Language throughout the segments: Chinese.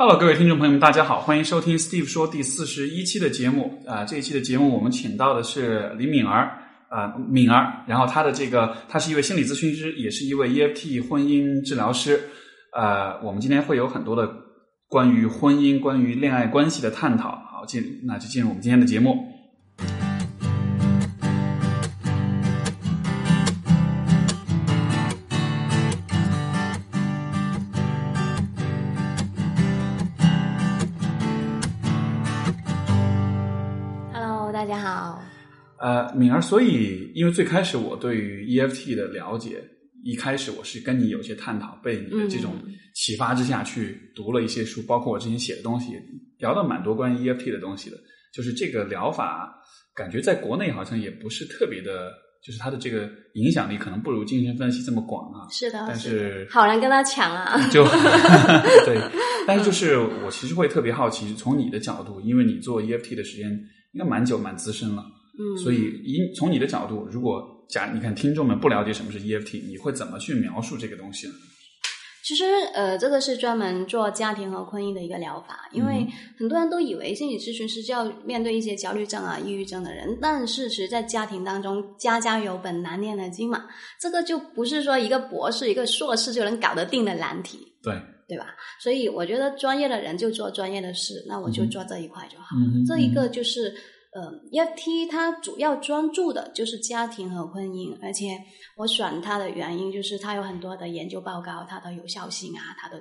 Hello，各位听众朋友们，大家好，欢迎收听 Steve 说第四十一期的节目。啊、这一期的节目我们请到的是李敏儿，啊、敏儿，然后她的这个，她是一位心理咨询师，也是一位 EFT 婚姻治疗师。呃，我们今天会有很多的关于婚姻、关于恋爱关系的探讨。好，进那就进入我们今天的节目。敏儿，所以因为最开始我对于 EFT 的了解，一开始我是跟你有些探讨，被你的这种启发之下去读了一些书，包括我之前写的东西，聊到蛮多关于 EFT 的东西的。就是这个疗法，感觉在国内好像也不是特别的，就是它的这个影响力可能不如精神分析这么广啊。是的，但是是好难跟他抢啊。就 对，但是就是我其实会特别好奇，从你的角度，因为你做 EFT 的时间应该蛮久、蛮资深了。嗯，所以，以从你的角度，如果假你看听众们不了解什么是 EFT，你会怎么去描述这个东西呢？其实呃，这个是专门做家庭和婚姻的一个疗法，因为嗯很多人都以为心理咨询师就要面对一些焦虑症啊、抑郁症的人，但事实，在家庭当中，家家有本难念的经嘛，这个就不是说一个博士、一个硕士就能搞得定的难题。对，对吧？所以我觉得专业的人就做专业的事，那我就嗯做这一块就好。嗯这一个就是呃，EFT 它主要专注的就是家庭和婚姻，而且我选它的原因就是它有很多的研究报告，它的有效性啊，它的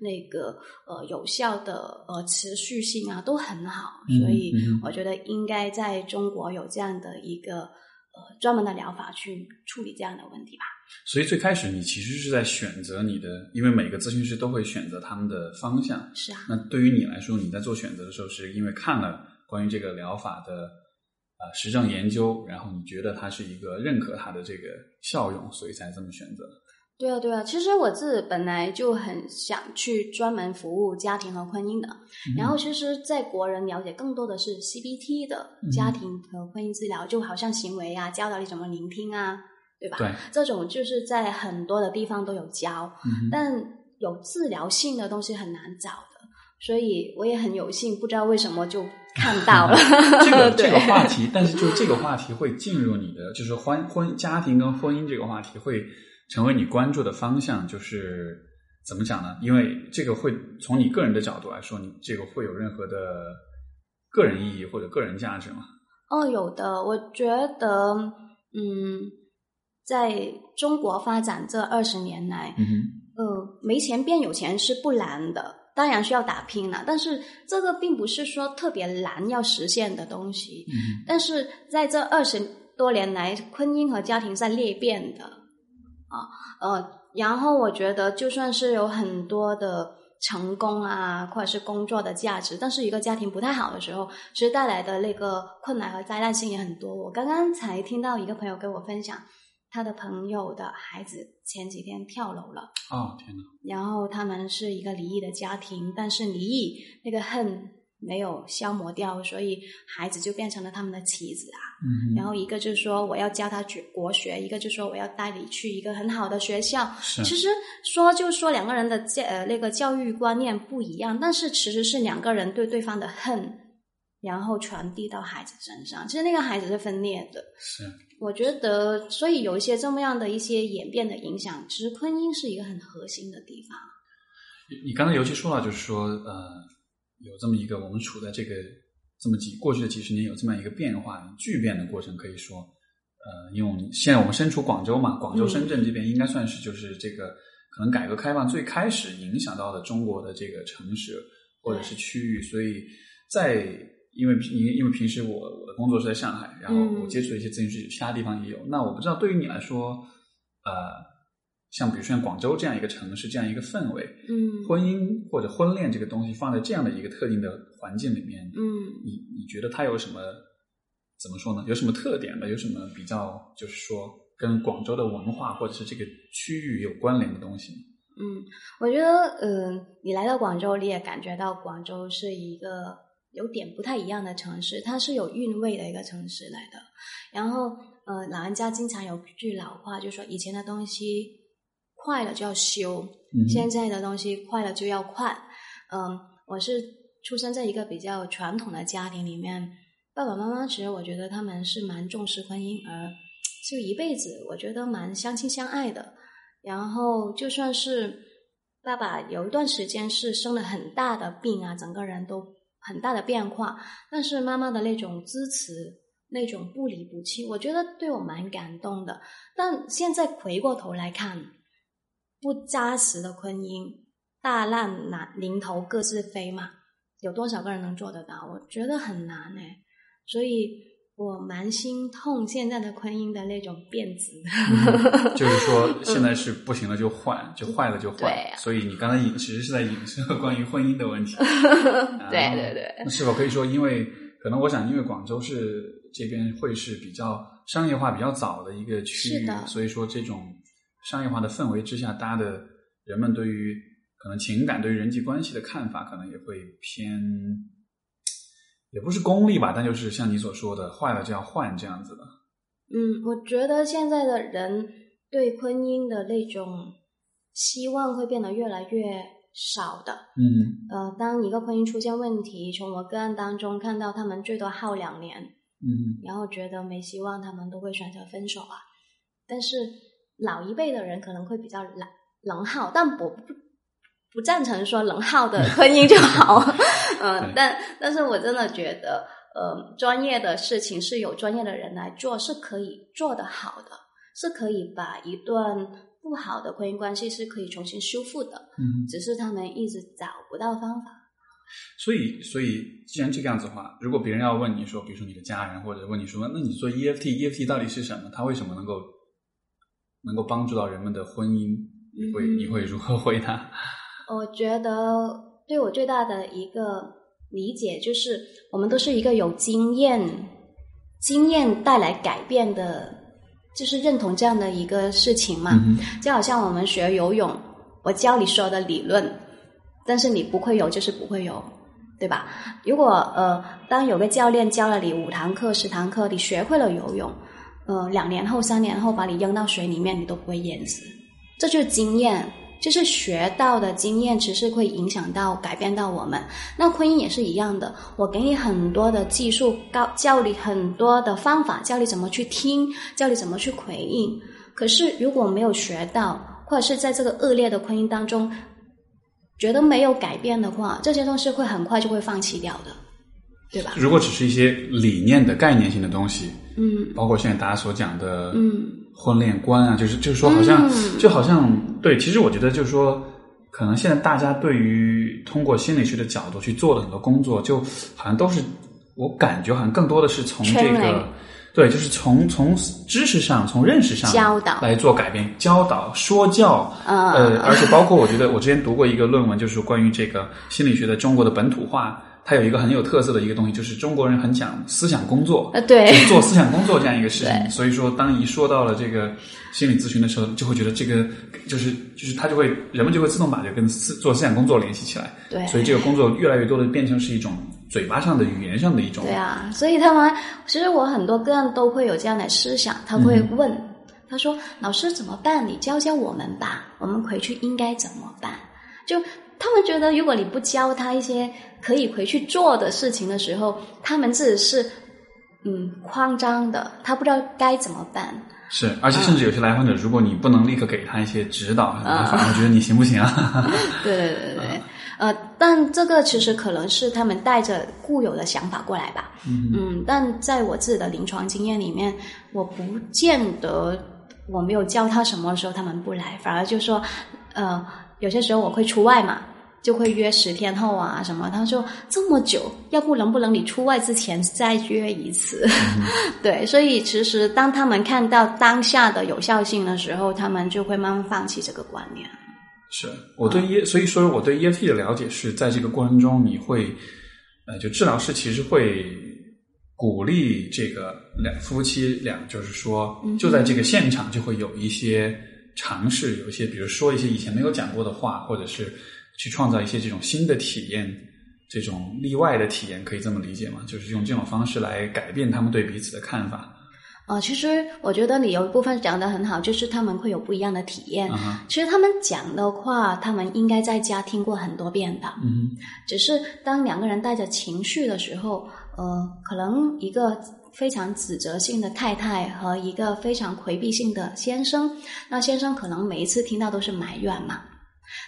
那个呃有效的呃持续性啊都很好，嗯所以嗯我觉得应该在中国有这样的一个呃专门的疗法去处理这样的问题吧。所以最开始你其实是在选择你的，因为每个咨询师都会选择他们的方向。是啊，那对于你来说，你在做选择的时候，是因为看了关于这个疗法的呃实证研究，然后你觉得它是一个认可它的这个效用，所以才这么选择。对啊，对啊，其实我自己本来就很想去专门服务家庭和婚姻的，嗯。然后其实，在国人了解更多的是 CBT 的家庭和婚姻治疗，就好像行为啊，教导你怎么聆听啊，对吧？对，这种就是在很多的地方都有教，嗯但有治疗性的东西很难找的，所以我也很有幸，不知道为什么就看 到了这个 这个话题，但是就这个话题会进入你的，就是婚婚家庭跟婚姻这个话题会成为你关注的方向，就是怎么讲呢？因为这个会从你个人的角度来说，你这个会有任何的个人意义或者个人价值吗？哦，有的，我觉得，嗯，在中国发展这二十年来，嗯哼，呃，没钱变有钱是不难的，当然需要打拼了，但是这个并不是说特别难要实现的东西。嗯，但是在这二十多年来，婚姻和家庭在裂变的啊，呃，然后我觉得就算是有很多的成功啊，或者是工作的价值，但是一个家庭不太好的时候，其实带来的那个困难和灾难性也很多。我刚刚才听到一个朋友跟我分享，他的朋友的孩子前几天跳楼了。哦天哪，然后他们是一个离异的家庭，但是离异那个恨没有消磨掉，所以孩子就变成了他们的棋子啊。嗯，然后一个就是说我要教他学国学，一个就说我要带你去一个很好的学校。是其实说就说两个人的教呃那个教育观念不一样，但是其实是两个人对对方的恨，然后传递到孩子身上。其实那个孩子是分裂的。是，我觉得，所以有一些这么样的一些演变的影响，其实婚姻是一个很核心的地方。你你刚才尤其说到，就是说呃，有这么一个我们处在这个这么几过去的几十年有这么样一个变化巨变的过程，可以说，呃，因为我们现在我们身处广州嘛，广州、嗯深圳这边应该算是就是这个可能改革开放最开始影响到的中国的这个城市或者是区域，所以在因为因为因为平时我我的工作是在上海，然后嗯我接触的一些咨询师其他地方也有，那我不知道对于你来说，呃，像比如说像广州这样一个城市这样一个氛围，嗯婚姻或者婚恋这个东西放在这样的一个特定的环境里面，嗯你你觉得它有什么怎么说呢？有什么特点呢？有什么比较就是说跟广州的文化或者是这个区域有关联的东西？嗯，我觉得，嗯、你来到广州，你也感觉到广州是一个有点不太一样的城市，它是有韵味的一个城市来的。然后，呃，老人家经常有句老话，就说以前的东西快了就要修，嗯现在的东西快了就要快。嗯，我是出生在一个比较传统的家庭里面，爸爸妈妈其实我觉得他们是蛮重视婚姻，而就一辈子我觉得蛮相亲相爱的。然后就算是爸爸有一段时间是生了很大的病啊，整个人都很大的变化，但是妈妈的那种支持。那种不离不弃，我觉得对我蛮感动的。但现在回过头来看，不扎实的婚姻，大难难临头各自飞嘛，有多少个人能做得到？我觉得很难哎。所以我蛮心痛现在的婚姻的那种变质。就是说，现在是不行了就换，就坏了就换。所以你刚才影其实是在影射 关于婚姻的问题。对对对。那是否可以说，因为可能我想，因为广州是。这边会是比较商业化比较早的一个区域，所以说这种商业化的氛围之下，大家的人们对于可能情感、对于人际关系的看法，可能也会偏，也不是功利吧，但就是像你所说的，坏了就要换这样子的。嗯，我觉得现在的人对婚姻的那种希望会变得越来越少的。嗯，呃，当一个婚姻出现问题，从我个案当中看到，他们最多耗两年。嗯，然后觉得没希望，他们都会选择分手啊。但是老一辈的人可能会比较冷冷耗，但我不不赞成说冷耗的婚姻就好。嗯，但但是我真的觉得，呃，专业的事情是有专业的人来做，是可以做得好的，是可以把一段不好的婚姻关系是可以重新修复的。嗯，只是他们一直找不到方法。所以，所以既然这个样子的话，如果别人要问你说，比如说你的家人，或者问你说，那你做 EFT，EFT 到底是什么？它为什么能够能够帮助到人们的婚姻？你会你会如何回答？我觉得对我最大的一个理解就是，我们都是一个有经验、经验带来改变的，就是认同这样的一个事情嘛。就好像我们学游泳，我教你说的理论。但是你不会游就是不会游，对吧？如果呃，当有个教练教了你五堂课、十堂课，你学会了游泳，呃，两年后、三年后把你扔到水里面，你都不会淹死。这就是经验，就是学到的经验，其实会影响到、改变到我们。那婚姻也是一样的，我给你很多的技术，教教你很多的方法，教你怎么去听，教你怎么去回应。可是如果没有学到，或者是在这个恶劣的婚姻当中，觉得没有改变的话，这些东西会很快就会放弃掉的，对吧？如果只是一些理念的概念性的东西，嗯，包括现在大家所讲的，嗯，婚恋观啊，就是就是说，好像就好像对，其实我觉得就是说，可能现在大家对于通过心理学的角度去做的很多工作，就好像都是我感觉好像更多的是从这个。对，就是从从知识上、从认识上教导来做改变，教导、说教，呃，而且包括我觉得，我之前读过一个论文，就是关于这个心理学的中国的本土化。它有一个很有特色的一个东西，就是中国人很讲思想工作，呃，对，做思想工作这样一个事情。所以说，当一说到了这个心理咨询的时候，就会觉得这个就是就是他就会人们就会自动把这跟思做思想工作联系起来。对，所以这个工作越来越多的变成是一种嘴巴上的语言上的一种。对啊，所以他们其实我很多个案都会有这样的思想，他会问他说：“老师怎么办？你教教我们吧，我们回去应该怎么办？”就。他们觉得，如果你不教他一些可以回去做的事情的时候，他们自己是嗯慌张的，他不知道该怎么办。是，而且甚至有些来访者，如果你不能立刻给他一些指导，他反而觉得你行不行啊？对对对对，呃，但这个其实可能是他们带着固有的想法过来吧。嗯嗯，但在我自己的临床经验里面，我不见得我没有教他什么的时候，他们不来，反而就说呃。有些时候我会出外嘛，就会约十天后啊什么。他说这么久，要不能不能你出外之前再约一次？对，所以其实当他们看到当下的有效性的时候，他们就会慢慢放弃这个观念。是我对 E，所以说我对 EFT 的了解是在这个过程中，你会呃，就治疗师其实会鼓励这个两夫妻俩，就是说就在这个现场就会有一些。尝试有一些，比如说一些以前没有讲过的话，或者是去创造一些这种新的体验，这种例外的体验，可以这么理解吗？就是用这种方式来改变他们对彼此的看法。呃，其实我觉得你有一部分讲的很好，就是他们会有不一样的体验。其实他们讲的话，他们应该在家听过很多遍的。嗯，只是当两个人带着情绪的时候，呃，可能一个非常指责性的太太和一个非常回避性的先生，那先生可能每一次听到都是埋怨嘛，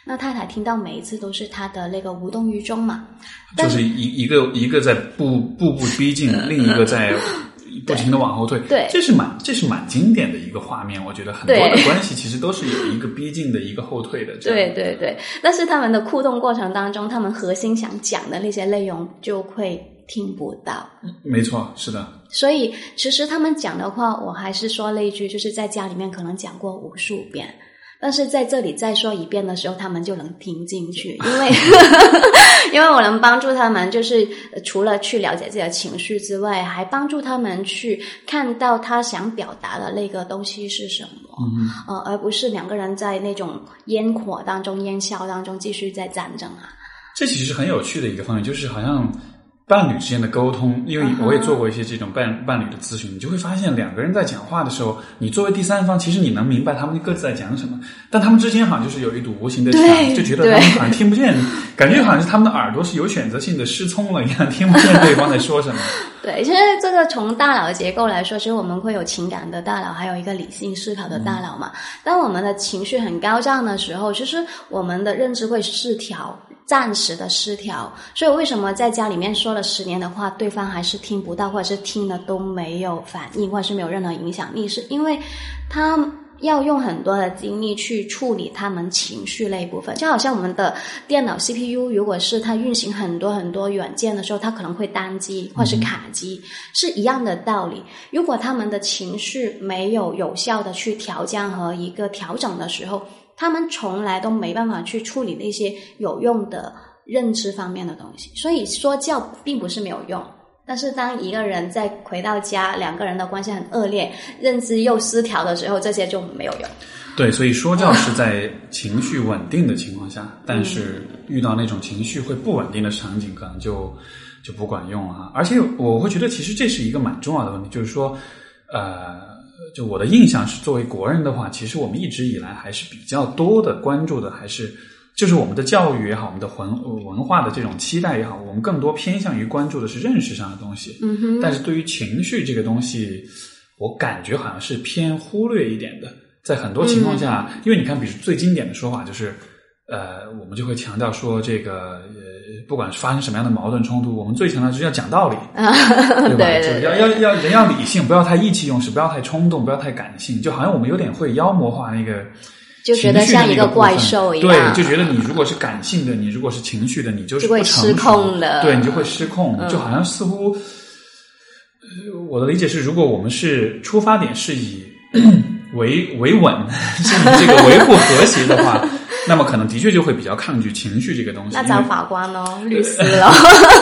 那太太听到每一次都是他的那个无动于衷嘛，就是一一个一个在步步步逼近，另一个在。不停的往后退，对，这是蛮这是蛮经典的一个画面。我觉得很多的关系其实都是有一个逼近的一个后退的。对对对，但是他们的互动过程当中，他们核心想讲的那些内容就会听不到。没错，是的。所以其实他们讲的话，我还是说了一句，就是在家里面可能讲过无数遍。但是在这里再说一遍的时候，他们就能听进去，因为 因为我能帮助他们，就是除了去了解自己的情绪之外，还帮助他们去看到他想表达的那个东西是什么，呃，而不是两个人在那种烟火当中、烟硝当中继续在战争啊。这其实很有趣的一个方面，就是好像。伴侣之间的沟通，因为我也做过一些这种伴伴侣的咨询，你就会发现两个人在讲话的时候，你作为第三方，其实你能明白他们各自在讲什么，但他们之间好像就是有一堵无形的墙，就觉得他们好像听不见，感觉好像是他们的耳朵是有选择性的失聪了一样，听不见对方在说什么。对，其实这个从大脑的结构来说，其实我们会有情感的大脑，还有一个理性思考的大脑嘛。当我们的情绪很高涨的时候，其实我们的认知会失调。暂时的失调，所以为什么在家里面说了十年的话，对方还是听不到，或者是听了都没有反应，或者是没有任何影响力？是因为他要用很多的精力去处理他们情绪那一部分，就好像我们的电脑 CPU，如果是它运行很多很多软件的时候，它可能会单机或者是卡机，是一样的道理。如果他们的情绪没有有效的去调降和一个调整的时候，他们从来都没办法去处理那些有用的认知方面的东西，所以说教并不是没有用。但是当一个人在回到家，两个人的关系很恶劣，认知又失调的时候，这些就没有用。对，所以说教是在情绪稳定的情况下，但是遇到那种情绪会不稳定的场景，可能就就不管用了。而且我会觉得，其实这是一个蛮重要的问题，就是说，呃。就我的印象是，作为国人的话，其实我们一直以来还是比较多的关注的，还是就是我们的教育也好，我们的文文化的这种期待也好，我们更多偏向于关注的是认识上的东西。嗯哼。但是对于情绪这个东西，我感觉好像是偏忽略一点的。在很多情况下，因为你看，比如最经典的说法就是，呃，我们就会强调说这个。不管是发生什么样的矛盾冲突，我们最强调就是要讲道理，对吧？就要要要人要理性，不要太意气用事，不要太冲动，不要太感性。就好像我们有点会妖魔化那个，就觉得像一个怪兽一样。对，就觉得你如果是感性的，你如果是情绪的，你就是会失控的。对你就会失控，就好像似乎，我的理解是，如果我们是出发点是以 维维稳，是以这个维护和谐的话。那么可能的确就会比较抗拒情绪这个东西。那咱法官呢，律师了。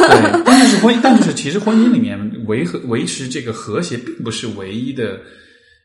对，但是婚姻，但是其实婚姻里面维和维持这个和谐，并不是唯一的。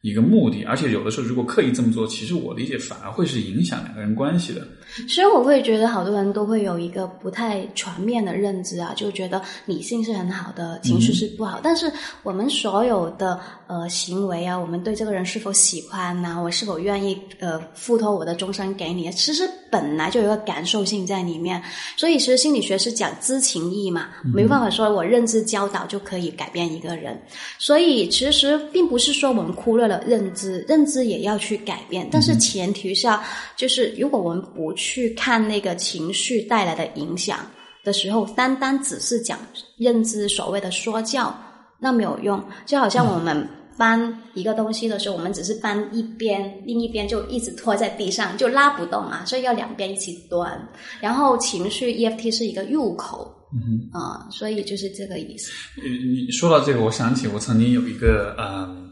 一个目的，而且有的时候如果刻意这么做，其实我理解反而会是影响两个人关系的。所以我会觉得好多人都会有一个不太全面的认知啊，就觉得理性是很好的，情绪是不好。但是我们所有的呃行为啊，我们对这个人是否喜欢呐，我是否愿意呃付托我的终身给你，其实本来就有一个感受性在里面。所以其实心理学是讲知情意嘛，没办法说我认知教导就可以改变一个人。所以其实并不是说我们忽略了。认知，认知也要去改变，但是前提下，就是如果我们不去看那个情绪带来的影响的时候，单单只是讲认知，所谓的说教，那没有用。就好像我们搬一个东西的时候，我们只是搬一边，另一边就一直拖在地上，就拉不动啊，所以要两边一起端。然后情绪 EFT 是一个入口，嗯啊，所以就是这个意思。你说到这个，我想起我曾经有一个嗯。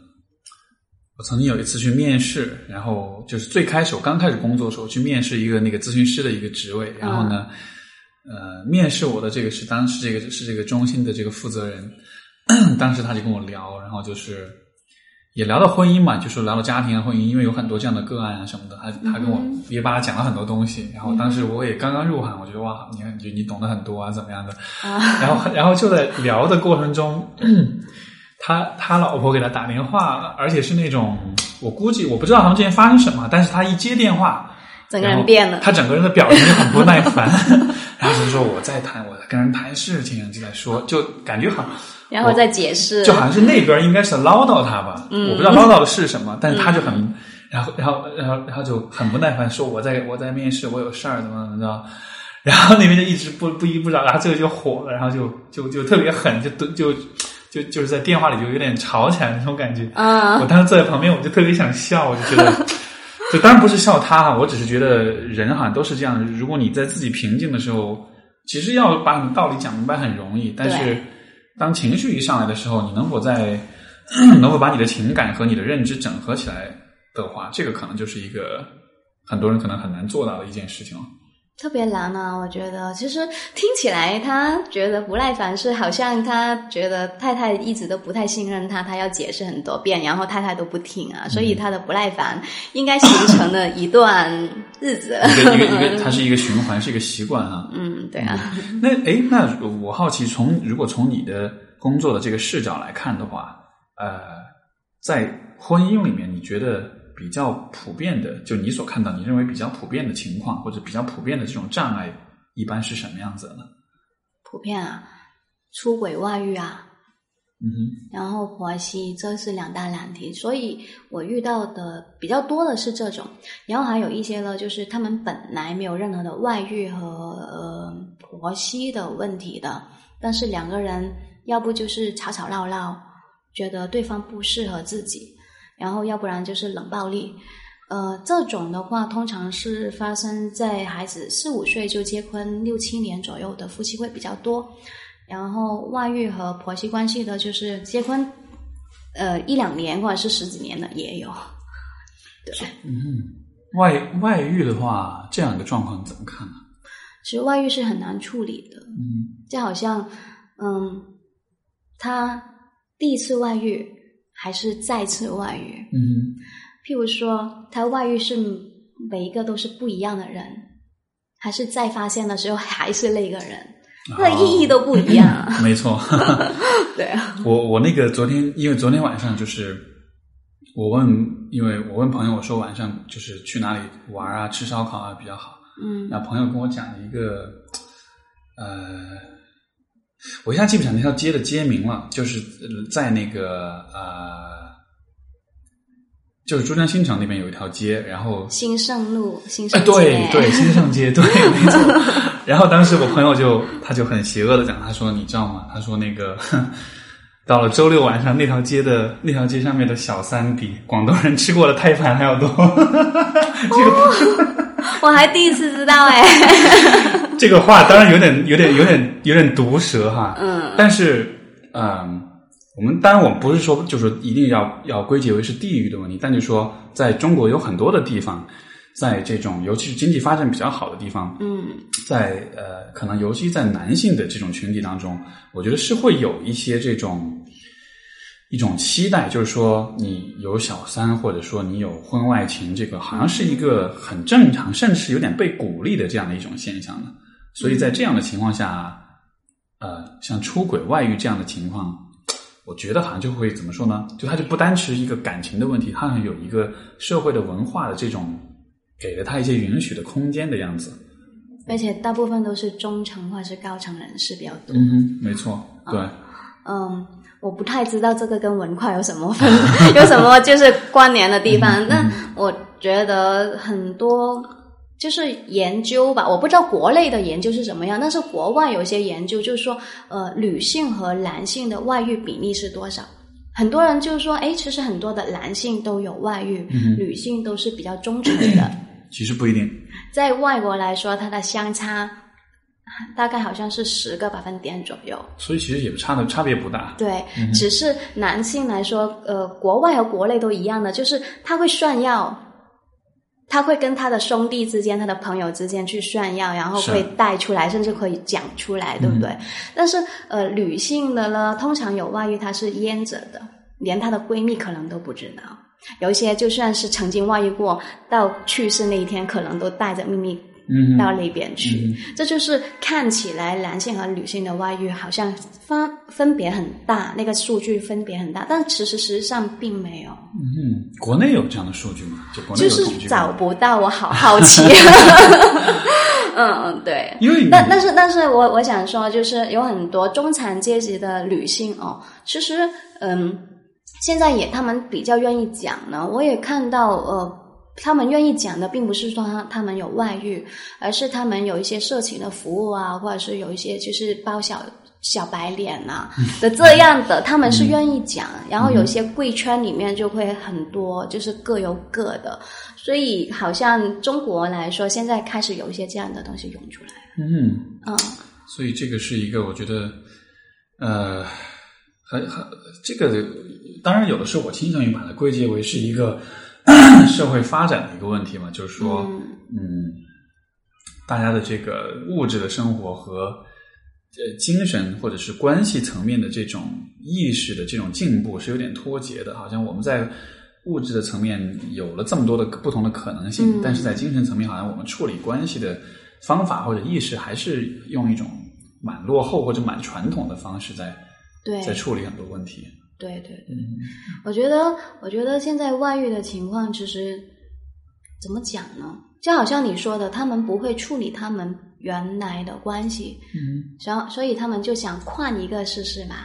我曾经有一次去面试，然后就是最开始我刚开始工作的时候去面试一个那个咨询师的一个职位，然后呢，呃，面试我的这个是当时这个是这个中心的这个负责人，当时他就跟我聊，然后就是也聊到婚姻嘛，就是聊到家庭啊婚姻，因为有很多这样的个案啊什么的，他他跟我也巴讲了很多东西，然后当时我也刚刚入行，我觉得哇，你看你你懂得很多啊怎么样的，然后然后就在聊的过程中。他他老婆给他打电话，而且是那种我估计我不知道他们之间发生什么，但是他一接电话，整个人变了，他整个人的表情就很不耐烦，然后就说我在谈，我在跟人谈事情，就在说，就感觉好，然后再解释，就好像是那边应该是唠叨他吧，我不知道唠叨的是什么，但是他就很，然后然后然后然后就很不耐烦说我在我在面试，我有事儿，怎么怎么着。然后那边就一直不不依不饶，然后最后就火了，然后就就就特别狠，就就就就就是在电话里就有点吵起来那种感觉。啊！我当时坐在旁边，我就特别想笑，我就觉得，就当然不是笑他哈，我只是觉得人好像都是这样。如果你在自己平静的时候，其实要把你道理讲明白很容易，但是当情绪一上来的时候，你能否在 能否把你的情感和你的认知整合起来的话，这个可能就是一个很多人可能很难做到的一件事情了。特别难啊！我觉得，其实听起来他觉得不耐烦，是好像他觉得太太一直都不太信任他，他要解释很多遍，然后太太都不听啊，所以他的不耐烦应该形成了一段日子。一个一个一 个，它是一个循环，是一个习惯啊。嗯，对啊。那哎，那我好奇，从如果从你的工作的这个视角来看的话，呃，在婚姻里面，你觉得？比较普遍的，就你所看到，你认为比较普遍的情况，或者比较普遍的这种障碍，一般是什么样子的呢？普遍啊，出轨、外遇啊，嗯哼，然后婆媳，这是两大难题。所以我遇到的比较多的是这种，然后还有一些呢，就是他们本来没有任何的外遇和呃婆媳的问题的，但是两个人要不就是吵吵闹闹，觉得对方不适合自己。然后，要不然就是冷暴力，呃，这种的话，通常是发生在孩子四五岁就结婚六七年左右的夫妻会比较多。然后，外遇和婆媳关系的，就是结婚呃一两年或者是十几年的也有。对，嗯，外外遇的话，这样一个状况怎么看呢？其实外遇是很难处理的，嗯，就好像嗯，他第一次外遇。还是再次外遇，嗯，譬如说他外遇是每一个都是不一样的人，还是再发现的时候 还是那个人，那意义都不一样。没错，对啊。我我那个昨天，因为昨天晚上就是我问，因为我问朋友，我说晚上就是去哪里玩啊，吃烧烤啊比较好。嗯，那朋友跟我讲了一个，呃。我一下记不起来那条街的街名了，就是在那个呃，就是珠江新城那边有一条街，然后兴盛路，兴盛街，对对，兴盛街，对，没错。然后当时我朋友就他就很邪恶的讲，他说你知道吗？他说那个到了周六晚上，那条街的那条街上面的小三比广东人吃过的胎盘还要多。我还第一次知道哎。这个话当然有点、有点、有点、有点毒舌哈。嗯。但是，嗯，我们当然我们不是说就是一定要要归结为是地域的问题，但就说在中国有很多的地方，在这种尤其是经济发展比较好的地方，嗯，在呃，可能尤其在男性的这种群体当中，我觉得是会有一些这种一种期待，就是说你有小三，或者说你有婚外情，这个好像是一个很正常，甚至是有点被鼓励的这样的一种现象呢。所以在这样的情况下，呃，像出轨、外遇这样的情况，我觉得好像就会怎么说呢？就它就不单是一个感情的问题，它好像有一个社会的文化的这种给了他一些允许的空间的样子。而且大部分都是中层或者是高层人士比较多。嗯哼，没错，对。嗯，我不太知道这个跟文化有什么分，有什么就是关联的地方。那我觉得很多。就是研究吧，我不知道国内的研究是怎么样，但是国外有一些研究就是说，呃，女性和男性的外遇比例是多少？很多人就是说，哎，其实很多的男性都有外遇，女性都是比较忠诚的。其实不一定，在外国来说，它的相差 大概好像是十个百分点左右。所以其实也差的差别不大。对，只是男性来说，呃，国外和国内都一样的，就是他会炫耀。他会跟他的兄弟之间、他的朋友之间去炫耀，然后会带出来，甚至可以讲出来，对不对？但是，呃，女性的呢，通常有外遇，她是腌着的，连她的闺蜜可能都不知道。有一些就算是曾经外遇过，到去世那一天，可能都带着秘密嗯到那边去。这就是看起来男性和女性的外遇好像分分别很大，那个数据分别很大，但其实实际上并没有。嗯，国内有这样的数据吗？就国内就是有统计过找不到，我好好奇。嗯嗯，对。因为但但是但是我我想说，就是有很多中产阶级的女性哦，其实嗯，现在也他们比较愿意讲呢。我也看到呃，他们愿意讲的，并不是说他他们有外遇，而是他们有一些色情的服务啊，或者是有一些就是包小。小白脸啊的这样的，他们是愿意讲，然后有一些贵圈里面就会很多，就是各有各的，所以好像中国来说，现在开始有一些这样的东西涌出来。嗯，嗯所以这个是一个我觉得，呃，很很这个，当然有的时候我倾向于把它归结为是一个 社会发展的一个问题嘛，就是说，嗯嗯，大家的这个物质的生活和呃精神或者是关系层面的这种意识的这种进步是有点脱节的，好像我们在物质的层面有了这么多的不同的可能性，嗯但是在精神层面，好像我们处理关系的方法或者意识还是用一种蛮落后或者蛮传统的方式在对在处理很多问题。对对对，嗯我觉得我觉得现在外遇的情况其实怎么讲呢？就好像你说的，他们不会处理他们原来的关系，嗯然后所以他们就想换一个试试嘛，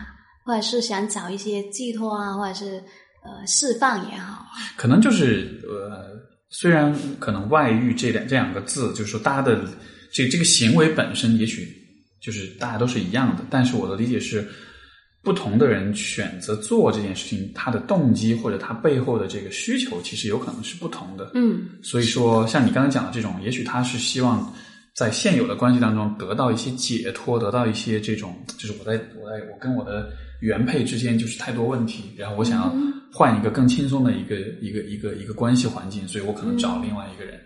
或者是想找一些寄托啊，或者是呃释放也好。可能就是呃，虽然可能外遇这两这两个字，就是说大家的这这个行为本身，也许就是大家都是一样的，但是我的理解是，不同的人选择做这件事情，他的动机或者他背后的这个需求，其实有可能是不同的。嗯所以说，像你刚才讲的这种，也许他是希望在现有的关系当中得到一些解脱，得到一些这种，就是我在我在我跟我的原配之间就是太多问题，然后我想要换一个更轻松的一个一个一个一个关系环境，所以我可能找另外一个人。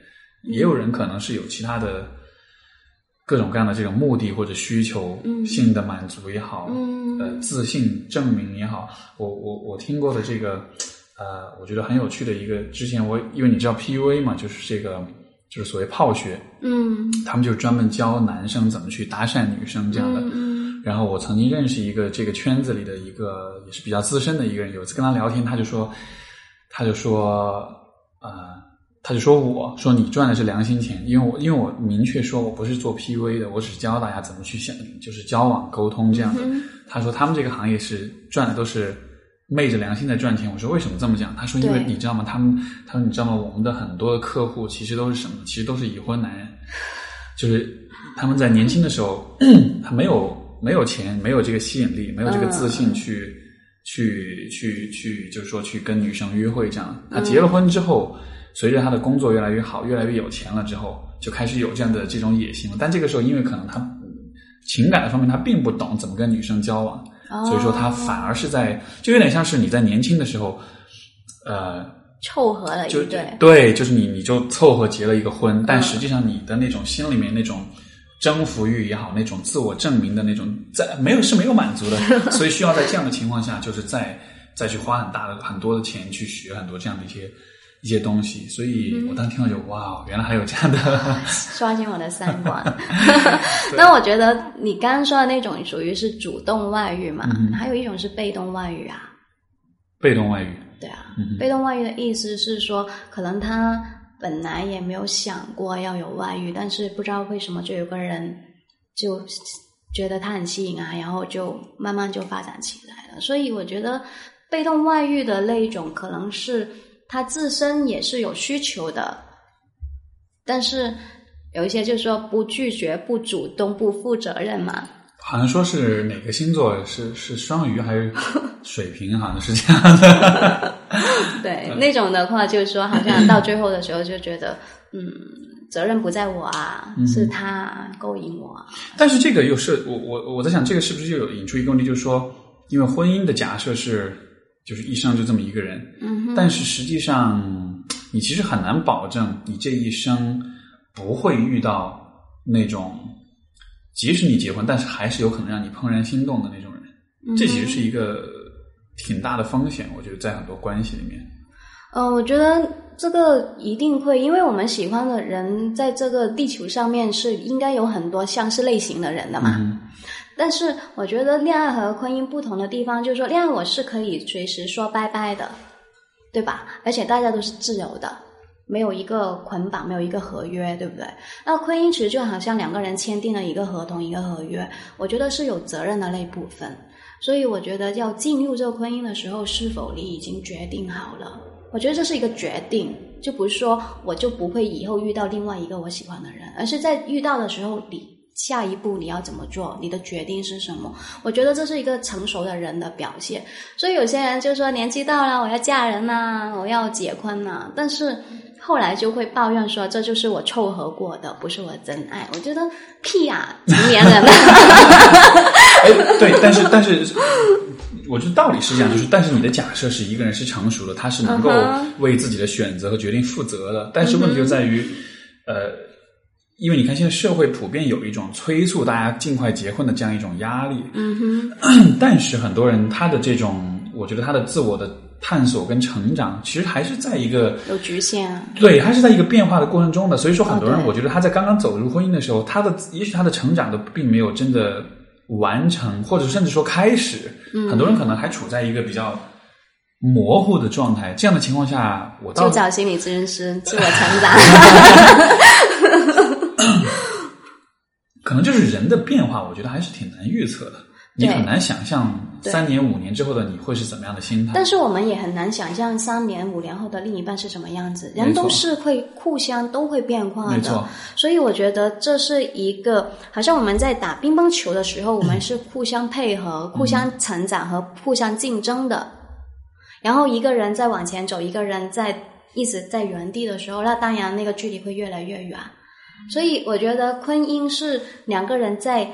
也有人可能是有其他的各种各样的这种目的或者需求，嗯。性的满足也好，嗯。呃，自信证明也好，我我我听过的这个，呃，我觉得很有趣的一个，之前我因为你知道 PUA 嘛，就是这个就是所谓泡学，嗯。他们就专门教男生怎么去搭讪女生这样的。嗯。然后我曾经认识一个这个圈子里的一个也是比较资深的一个人，有一次跟他聊天，他就说，他就说，呃，他就说我说你赚的是良心钱，因为我因为我明确说我不是做 PUA 的，我只是教大家怎么去想，就是交往沟通这样的。嗯他说他们这个行业是赚的都是昧着良心在赚钱。我说为什么这么讲？他说因为你知道吗？他们他说你知道吗？我们的很多的客户其实都是什么？其实都是已婚男人，就是他们在年轻的时候，他没有没有钱，没有这个吸引力，没有这个自信去、去去去，就是说去跟女生约会这样。他结了婚之后，随着他的工作越来越好，越来越有钱了之后，就开始有这样的这种野心了。但这个时候，因为可能他情感的方面他并不懂怎么跟女生交往，哦所以说他反而是在就有点像是你在年轻的时候，呃，凑合了一就对，对，就是你你就凑合结了一个婚，但实际上你的那种心里面那种征服欲也好，那种自我证明的那种，在没有是没有满足的，所以需要在这样的情况下，就是再再去花很大的很多的钱去学很多这样的一些一些东西。所以我当时听到就哇，原来还有这样的，刷新我的三观。那我觉得你刚刚说的那种属于是主动外遇嘛，嗯还有一种是被动外遇啊。被动外遇。对啊，嗯被动外遇的意思是说，可能他本来也没有想过要有外遇，但是不知道为什么就有个人就觉得他很吸引啊，然后就慢慢就发展起来了。所以我觉得被动外遇的那一种，可能是他自身也是有需求的，但是有一些就是说不拒绝、不主动、不负责任嘛。好像说是哪个星座是是双鱼还是 水瓶，好像是这样的。对，那种的话，就是说，好像到最后的时候就觉得，嗯，责任不在我啊，是他勾引我啊。但是这个又是我我我在想，这个是不是就有引出一个问题，就是说，因为婚姻的假设是就是一生就这么一个人，但是实际上你其实很难保证你这一生不会遇到那种，即使你结婚，但是还是有可能让你怦然心动的那种人。嗯这其实是一个挺大的风险，我觉得在很多关系里面。嗯，我觉得这个一定会，因为我们喜欢的人在这个地球上面是应该有很多相似类型的人的嘛。嗯但是我觉得恋爱和婚姻不同的地方，就是说恋爱我是可以随时说拜拜的，对吧？而且大家都是自由的，没有一个捆绑，没有一个合约，对不对？那婚姻其实就好像两个人签订了一个合同、一个合约，我觉得是有责任的那一部分。所以我觉得要进入这个婚姻的时候，是否你已经决定好了？我觉得这是一个决定，就不是说我就不会以后遇到另外一个我喜欢的人，而是在遇到的时候你。下一步你要怎么做？你的决定是什么？我觉得这是一个成熟的人的表现。所以有些人就说年纪到了，我要嫁人呐、我要结婚呐、但是后来就会抱怨说这就是我凑合过的，不是我真爱。我觉得屁呀、成年人了。哎，对，但是但是，我觉得道理是这样，就是但是你的假设是一个人是成熟的，他是能够嗯为自己的选择和决定负责的。但是问题就在于，呃，因为你看现在社会普遍有一种催促大家尽快结婚的这样一种压力，嗯哼，但是很多人他的这种，我觉得他的自我的探索跟成长，其实还是在一个有局限啊。对，还是在一个变化的过程中的。所以说，很多人我觉得他在刚刚走入婚姻的时候，他的也许他的成长都并没有真的完成，或者甚至说开始。嗯很多人可能还处在一个比较模糊的状态。这样的情况下，我倒就找心理咨询师自我成长。可能就是人的变化，我觉得还是挺难预测的。你很难想象三年五年之后的你会是怎么样的心态。但是我们也很难想象三年五年后的另一半是什么样子，人都是会互相都会变化的没错，所以我觉得这是一个，好像我们在打乒乓球的时候，我们是互相配合、互相成长和互相竞争的。然后一个人在往前走，一个人在一直在原地的时候，那当然那个距离会越来越远。所以我觉得婚姻是两个人在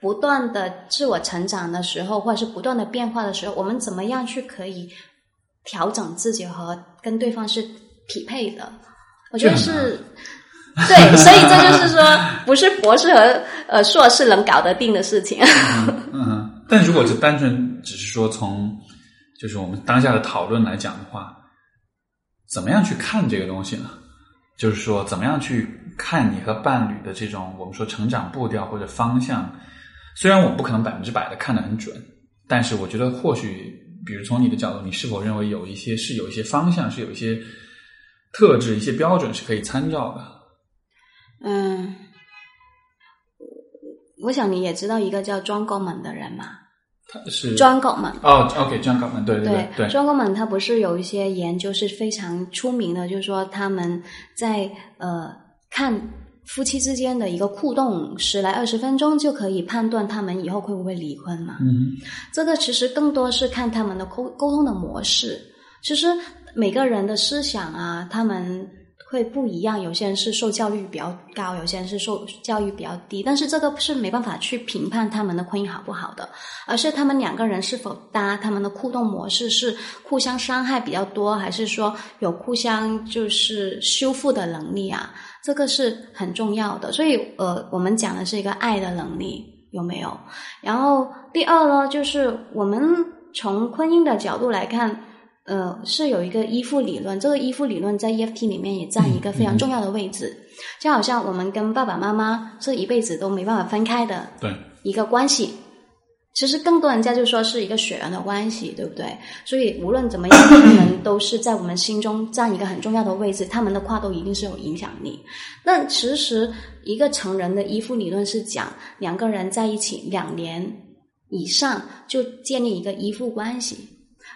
不断的自我成长的时候，或者是不断的变化的时候，我们怎么样去可以调整自己和跟对方是匹配的？我觉得是。对，所以这就是说，不是博士和呃硕士能搞得定的事情。嗯，但如果是单纯只是说从就是我们当下的讨论来讲的话，怎么样去看这个东西呢？就是说，怎么样去看你和伴侣的这种我们说成长步调或者方向？虽然我不可能百分之百的看得很准，但是我觉得或许，比如从你的角度，你是否认为有一些是有一些方向，是有一些特质、一些标准是可以参照的？嗯，我想你也知道一个叫庄高猛的人嘛，他是庄国猛。哦，OK，这样搞，对对对对，庄国猛他不是有一些研究是非常出名的，就是说他们在呃看夫妻之间的一个互动十来二十分钟就可以判断他们以后会不会离婚嘛。嗯这个其实更多是看他们的沟沟通的模式。其实每个人的思想啊，他们会不一样。有些人是受教育比较高，有些人是受教育比较低。但是这个是没办法去评判他们的婚姻好不好的，而是他们两个人是否搭，他们的互动模式是互相伤害比较多，还是说有互相就是修复的能力啊？这个是很重要的。所以呃，我们讲的是一个爱的能力。有没有？然后第二呢，就是我们从婚姻的角度来看，呃，是有一个依附理论。这个依附理论在 EFT 里面也占一个非常重要的位置，就好像我们跟爸爸妈妈是一辈子都没办法分开的对，一个关系。其实更多人家就说是一个血缘的关系，对不对？所以无论怎么样，他们都是在我们心中占一个很重要的位置，他们的话都一定是有影响力。那其实一个成人的依附理论是讲两个人在一起两年以上就建立一个依附关系，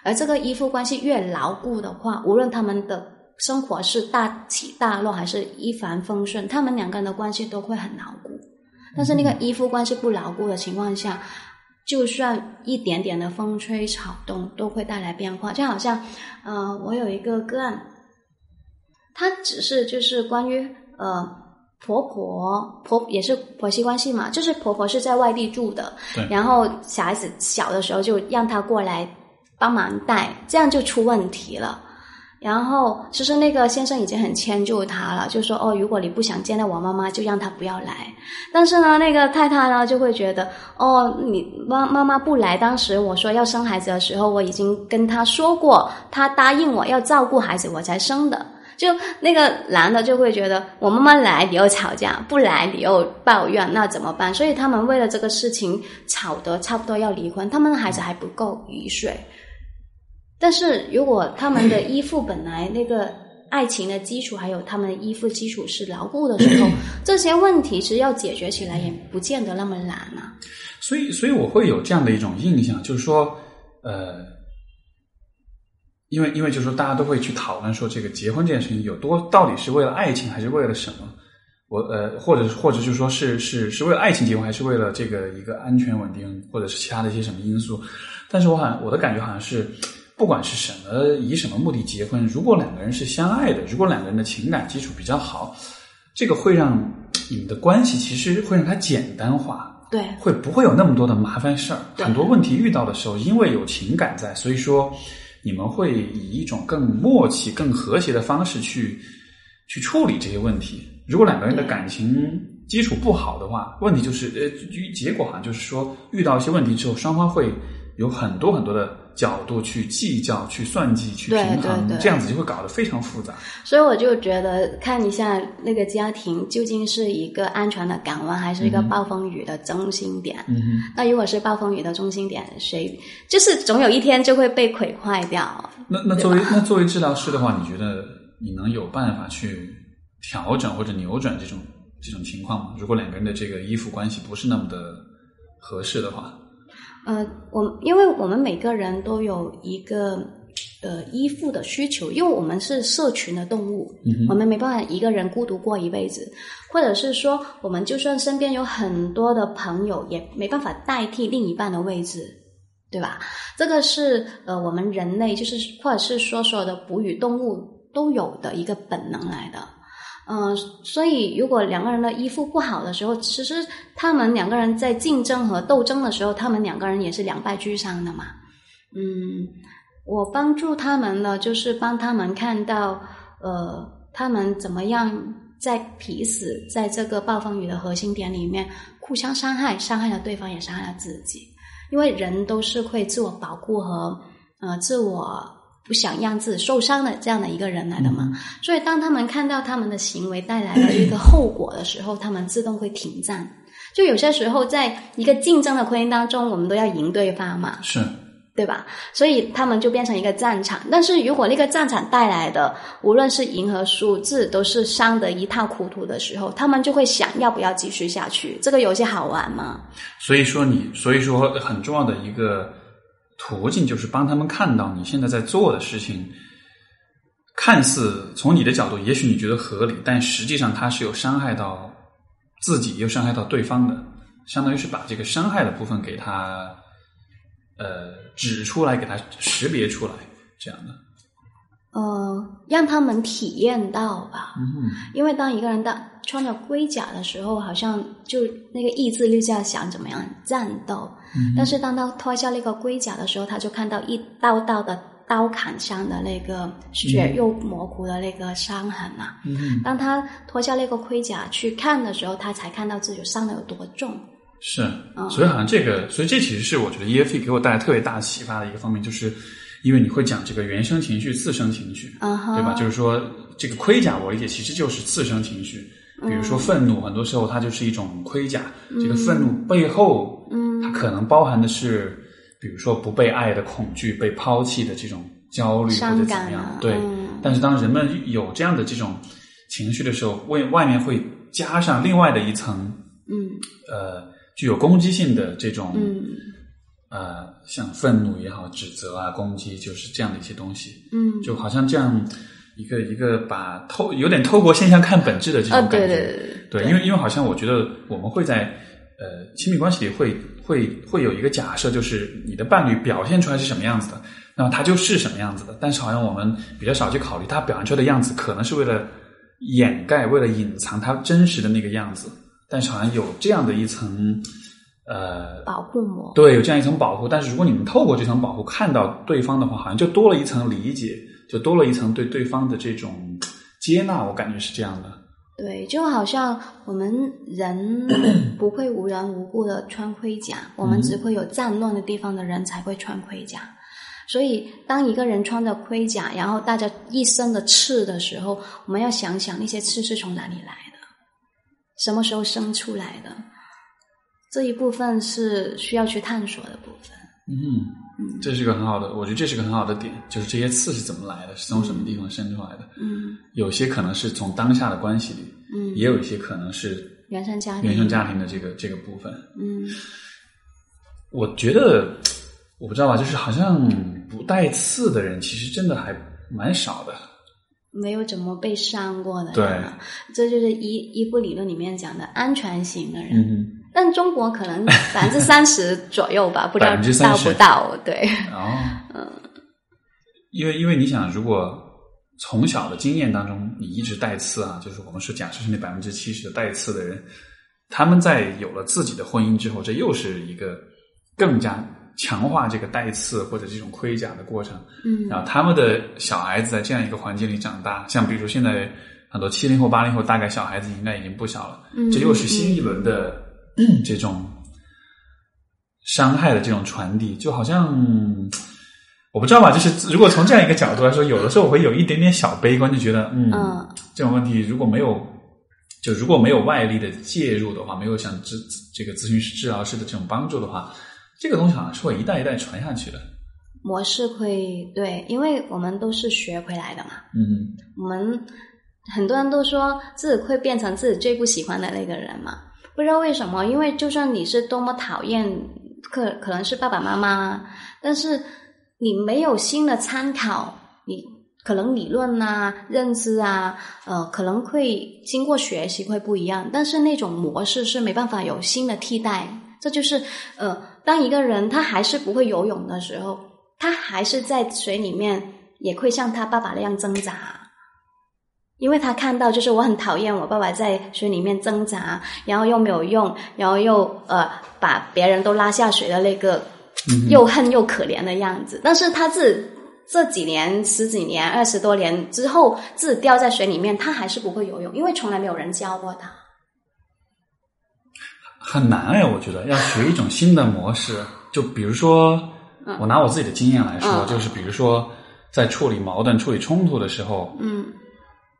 而这个依附关系越牢固的话，无论他们的生活是大起大落还是一帆风顺，他们两个人的关系都会很牢固。但是那个依附关系不牢固的情况下，就算一点点的风吹草动都会带来变化。就好像，呃，我有一个个案，他只是就是关于呃婆婆婆也是婆媳关系嘛，就是婆婆是在外地住的对，然后小孩子小的时候就让她过来帮忙带，这样就出问题了。然后其实那个先生已经很迁就他了，就说哦，如果你不想见到我妈妈，就让她不要来。但是呢，那个太太呢就会觉得哦，你妈妈妈不来，当时我说要生孩子的时候，我已经跟她说过，她答应我要照顾孩子，我才生的。就那个男的就会觉得我妈妈来你又吵架，不来你又抱怨，那怎么办？所以他们为了这个事情吵得差不多要离婚。他们的孩子还不够一岁。但是如果他们的 依附本来那个爱情的基础，还有他们的依附基础是牢固的时候，这些问题其实要解决起来也不见得那么难啊。所以，所以我会有这样的一种印象，就是说，呃，因为因为就是说，大家都会去讨论说，这个结婚这件事情有多到底是为了爱情，还是为了什么？我呃，或者或者就是说是是是为了爱情结婚，还是为了这个一个安全稳定，或者是其他的一些什么因素？但是我好像我的感觉好像是。不管是什么以什么目的结婚，如果两个人是相爱的，如果两个人的情感基础比较好，这个会让你们的关系其实会让它简单化，对，会不会有那么多的麻烦事儿？很多问题遇到的时候，因为有情感在，所以说你们会以一种更默契、更和谐的方式去去处理这些问题。如果两个人的感情基础不好的话，问题就是呃，结果好像就是说遇到一些问题之后，双方会有很多很多的。角度去计较、去算计、去平衡，这样子就会搞得非常复杂。所以我就觉得，看一下那个家庭究竟是一个安全的港湾，还是一个暴风雨的中心点。嗯那如果是暴风雨的中心点，谁就是总有一天就会被毁坏掉。那那作为那作为治疗师的话，你觉得你能有办法去调整或者扭转这种这种情况吗？如果两个人的这个依附关系不是那么的合适的话？呃，我因为我们每个人都有一个呃依附的需求，因为我们是社群的动物，我们没办法一个人孤独过一辈子，或者是说，我们就算身边有很多的朋友，也没办法代替另一半的位置，对吧？这个是呃我们人类就是或者是说所有的哺乳动物都有的一个本能来的。嗯，所以如果两个人的依附不好的时候，其实他们两个人在竞争和斗争的时候，他们两个人也是两败俱伤的嘛。嗯，我帮助他们呢，就是帮他们看到，呃，他们怎么样在彼此在这个暴风雨的核心点里面互相伤害，伤害了对方，也伤害了自己。因为人都是会自我保护和呃自我。不想让自己受伤的这样的一个人来的嘛，所以当他们看到他们的行为带来的一个后果的时候，他们自动会停战。就有些时候，在一个竞争的婚姻当中，我们都要赢对方嘛，是，对吧？所以他们就变成一个战场。但是如果那个战场带来的无论是赢和输，自己都是伤得一塌糊涂的时候，他们就会想要不要继续下去？这个游戏好玩吗？所以说，你所以说很重要的一个。途径就是帮他们看到你现在在做的事情，看似从你的角度，也许你觉得合理，但实际上它是有伤害到自己又伤害到对方的，相当于是把这个伤害的部分给他呃指出来，给他识别出来，这样的。呃，让他们体验到吧，嗯，因为当一个人的穿着盔甲的时候，好像就那个意志力在想怎么样战斗，嗯，但是当他脱下那个盔甲的时候，他就看到一道道的刀砍伤的那个血肉模糊的那个伤痕啊，嗯，当他脱下那个盔甲去看的时候，他才看到自己伤的有多重，是，所以好像这个，所以这其实是我觉得 EFT 给我带来特别大启发的一个方面，就是。因为你会讲这个原生情绪、次生情绪，对吧？就是说，这个盔甲我理解其实就是次生情绪。比如说愤怒，很多时候它就是一种盔甲。这个愤怒背后，它可能包含的是，比如说不被爱的恐惧、被抛弃的这种焦虑或者怎么样。对。但是当人们有这样的这种情绪的时候，外外面会加上另外的一层，嗯，呃，具有攻击性的这种，嗯。呃，像愤怒也好、指责啊、攻击，就是这样的一些东西。嗯，就好像这样一个一个把透有点透过现象看本质的这种感觉。对对对，对，因为因为好像我觉得我们会在呃亲密关系里会会会有一个假设，就是你的伴侣表现出来是什么样子的，那么他就是什么样子的。但是好像我们比较少去考虑，他表现出来的样子可能是为了掩盖、为了隐藏他真实的那个样子。但是好像有这样的一层。呃，保护膜对，有这样一层保护。但是如果你们透过这层保护看到对方的话，好像就多了一层理解，就多了一层对对方的这种接纳，我感觉是这样的。对，就好像我们人 不会无缘无故的穿盔甲，我们只会有战乱的地方的人才会穿盔甲。所以，当一个人穿着盔甲，然后大家一身的刺的时候，我们要想想那些刺是从哪里来的，什么时候生出来的，这一部分是需要去探索的部分。嗯，这是个很好的，我觉得这是个很好的点，就是这些刺是怎么来的，是从什么地方生出来的。嗯。有些可能是从当下的关系里，嗯，也有一些可能是原生家庭，原生家庭的这个这个部分。嗯。我觉得我不知道吧，就是好像不带刺的人，其实真的还蛮少的。没有怎么被伤过的对。这就是一一部理论里面讲的安全型的人。嗯但中国可能 百分之三十左右吧，不知道30%到不到？对，哼，哦，因为因为你想，如果从小的经验当中，你一直带刺啊，就是我们说假设是那百分之七十的带刺的人，他们在有了自己的婚姻之后，这又是一个更加强化这个带刺或者这种盔甲的过程。嗯然后他们的小孩子在这样一个环境里长大，像比如现在很多七零后、八零后，大概小孩子应该已经不小了，嗯这又是新一轮的这种伤害的这种传递，就好像我不知道吧，就是如果从这样一个角度来说，有的时候我会有一点点小悲观，就觉得嗯，嗯这种问题如果没有。就如果没有外力的介入的话，没有像咨这个咨询师、治疗师的这种帮助的话，这个东西好像是会一代一代传下去的。模式会对，因为我们都是学回来的嘛。嗯我们很多人都说自己会变成自己最不喜欢的那个人嘛，不知道为什么，因为就算你是多么讨厌，可可能是爸爸妈妈，但是你没有新的参考，你可能理论啊、认知啊，呃，可能会经过学习会不一样，但是那种模式是没办法有新的替代。这就是呃，当一个人他还是不会游泳的时候，他还是在水里面也会像他爸爸那样挣扎。因为他看到，就是我很讨厌我爸爸在水里面挣扎，然后又没有用，然后又呃把别人都拉下水的那个嗯又恨又可怜的样子。但是他自己这几年、十几年、二十多年之后，自己掉在水里面，他还是不会游泳，因为从来没有人教过他。很难哎，我觉得要学一种新的模式。就比如说，我拿我自己的经验来说，嗯就是比如说在处理矛盾、处理冲突的时候，嗯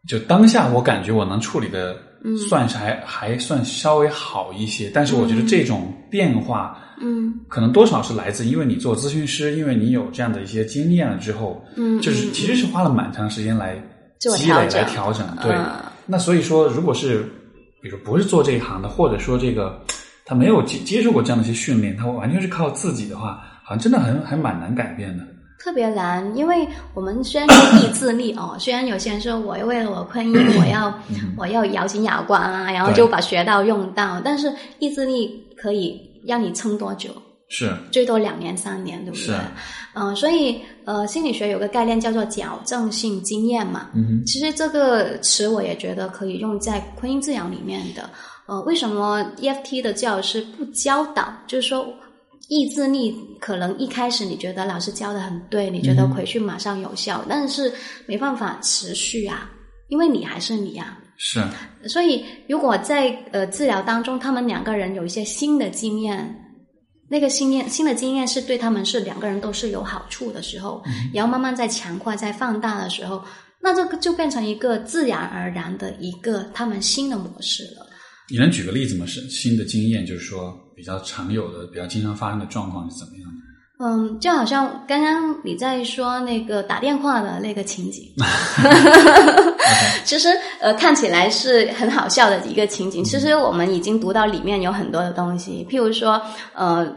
就当下我感觉我能处理的嗯。算是还、还算稍微好一些，但是我觉得这种变化嗯。可能多少是来自因为你做咨询师，因为你有这样的一些经验了之后，嗯，就是嗯其实是花了蛮长时间来积累来调整，对。嗯。那所以说，如果是比如不是做这一行的，或者说这个他没有接接受过这样的一些训练，他完全是靠自己的话，好像真的很还蛮难改变的。特别难，因为我们虽然说意志力哦，虽然有些人说我为了我婚姻，我要我要咬紧牙关啊，然后就把学到用到，但是意志力可以让你撑多久？是，最多两年三年，对不是对？嗯、所以呃，心理学有个概念叫做矫正性经验嘛。嗯，其实这个词我也觉得可以用在婚姻治疗里面的。呃，为什么 EFT 的教师不教导？就是说，意志力可能一开始你觉得老师教的很对，你觉得回去马上有效，但是没办法持续啊，因为你还是你啊。是，所以，如果在呃治疗当中，他们两个人有一些新的经验，那个经验新的经验是对他们是两个人都是有好处的时候，然后慢慢在强化、在放大的时候，那这个就变成一个自然而然的一个他们新的模式了。你能举个例子吗？是新的经验，就是说比较常有的、比较经常发生的状况是怎么样的？嗯，就好像刚刚你在说那个打电话的那个情景，其实呃看起来是很好笑的一个情景。其实我们已经读到里面有很多的东西，譬如说呃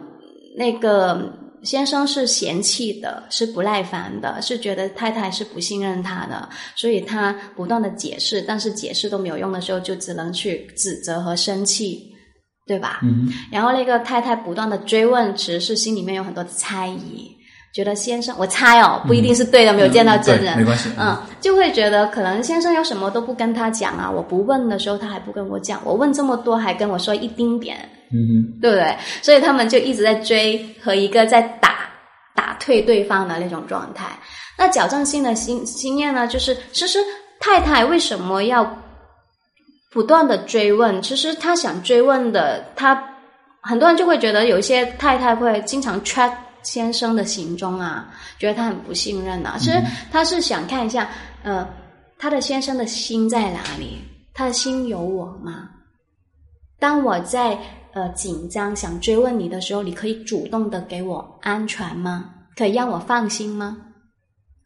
那个先生是嫌弃的，是不耐烦的，是觉得太太是不信任他的，所以他不断的解释，但是解释都没有用的时候，就只能去指责和生气，对吧？嗯然后那个太太不断的追问，其实是心里面有很多的猜疑，觉得先生，我猜哦，不一定是对的，没有见到真人，对没关系嗯，就会觉得可能先生有什么都不跟他讲啊，我不问的时候他还不跟我讲，我问这么多还跟我说一丁点，嗯对不对？所以他们就一直在追和一个在打打退对方的那种状态。那矫正性的心经验呢，就是其实太太为什么要不断的追问？其实他想追问的，他很多人就会觉得有一些太太会经常 check 先生的行踪啊，觉得他很不信任啊。其实他是想看一下，呃，他的先生的心在哪里？他的心有我吗？当我在呃紧张想追问你的时候，你可以主动的给我安全吗？可以让我放心吗？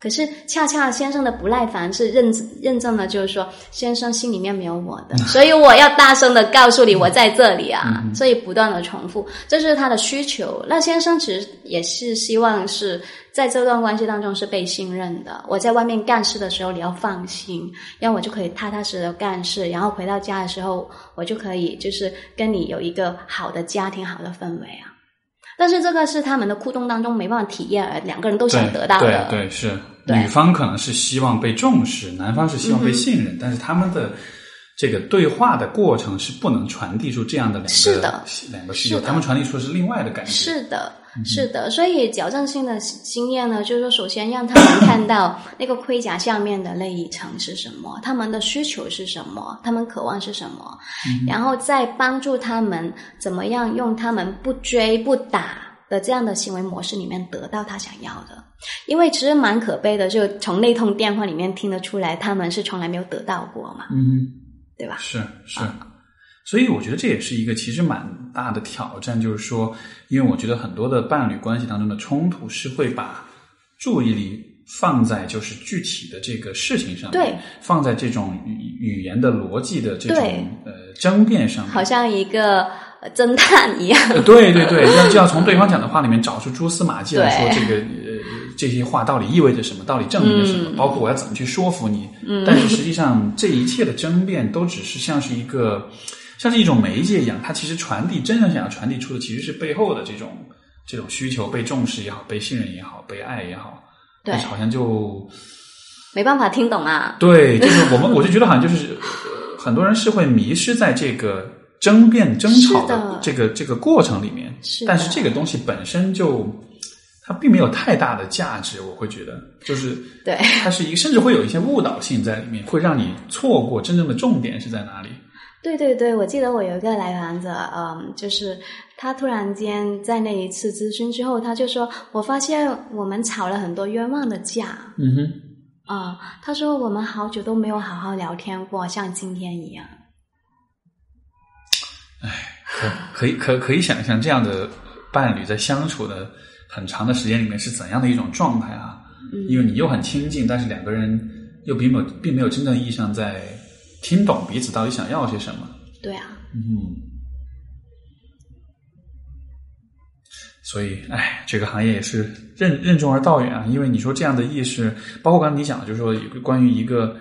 可是恰恰先生的不耐烦是认认证了，就是说先生心里面没有我的，所以我要大声的告诉你我在这里啊，所以不断的重复，这是他的需求。那先生其实也是希望是在这段关系当中是被信任的。我在外面干事的时候你要放心，然后我就可以踏踏实实的干事，然后回到家的时候我就可以就是跟你有一个好的家庭、好的氛围啊。但是这个是他们的互动当中没办法体验，而两个人都想得到的。对对是，女方可能是希望被重视，男方是希望被信任，但是他们的这个对话的过程是不能传递出这样的两个两个需求，他们传递出是另外的感觉。是的。是的，所以矫正性的经验呢，就是说，首先让他们看到那个盔甲下面的那一层是什么，他们的需求是什么，他们渴望是什么，然后再帮助他们怎么样用他们不追不打的这样的行为模式里面得到他想要的。因为其实蛮可悲的，就从那通电话里面听得出来，他们是从来没有得到过嘛，嗯，对吧？是是。所以我觉得这也是一个其实蛮大的挑战，就是说，因为我觉得很多的伴侣关系当中的冲突是会把注意力放在就是具体的这个事情上面，放在这种语语言的逻辑的这种呃争辩上面，好像一个侦探一样。对对对，要就要从对方讲的话里面找出蛛丝马迹来说这个呃这些话到底意味着什么，到底证明了什么，包括我要怎么去说服你。嗯，但是实际上这一切的争辩都只是像是一个。像是一种媒介一样，它其实传递真正想要传递出的，其实是背后的这种这种需求，被重视也好，被信任也好，被爱也好，对，好像就没办法听懂啊。对，就是我们，我就觉得好像就是很多人是会迷失在这个争辩、争吵的这个这个过程里面，是但是这个东西本身就它并没有太大的价值，我会觉得就是对，它是一个甚至会有一些误导性在里面，会让你错过真正的重点是在哪里。对对对，我记得我有一个来访者，嗯，就是他突然间在那一次咨询之后，他就说：“我发现我们吵了很多冤枉的架。”嗯哼，啊，他说我们好久都没有好好聊天过，像今天一样。哎，可可以可可以想象这样的伴侣在相处的很长的时间里面是怎样的一种状态啊？嗯，因为你又很亲近，但是两个人又并没有并没有真正意义上在。听懂彼此到底想要些什么？对啊，嗯，所以，哎，这个行业也是任任重而道远啊。因为你说这样的意识，包括刚才你讲的，就是说关于一个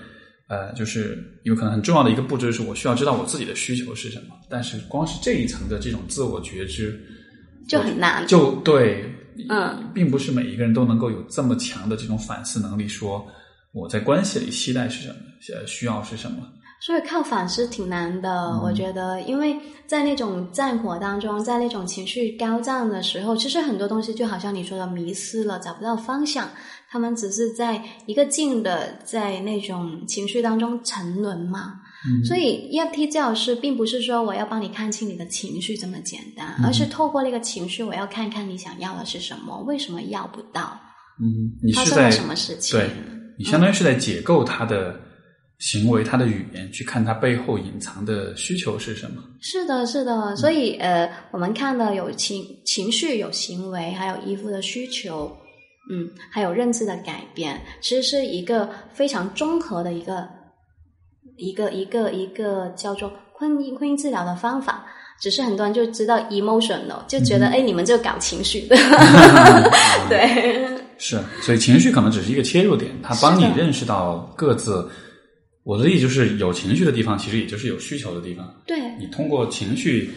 呃，就是有可能很重要的一个步骤，就是我需要知道我自己的需求是什么。但是，光是这一层的这种自我觉知就很难，就对，嗯，并不是每一个人都能够有这么强的这种反思能力，说我在关系里期待是什么，呃，需要是什么。所以靠反思挺难的，我觉得，因为在那种战火当中，在那种情绪高涨的时候，其实很多东西就好像你说的迷失了，找不到方向。他们只是在一个劲的在那种情绪当中沉沦嘛。所以 EFT 教师并不是说我要帮你看清你的情绪这么简单，而是透过那个情绪，我要看看你想要的是什么，为什么要不到？嗯，你是在什么事情？对你相当于是在解构他的。行为，他的语言，去看他背后隐藏的需求是什么？是的，是的。所以，呃，我们看到有情情绪、有行为，还有依附的需求，嗯，还有认知的改变，其实是一个非常综合的一个一个一个一个叫做婚姻婚姻治疗的方法。只是很多人就知道 emotional，就觉得哎，你们就搞情绪的，对。是，所以情绪可能只是一个切入点，它帮你认识到各自。我的意思就是，有情绪的地方，其实也就是有需求的地方。对，你通过情绪，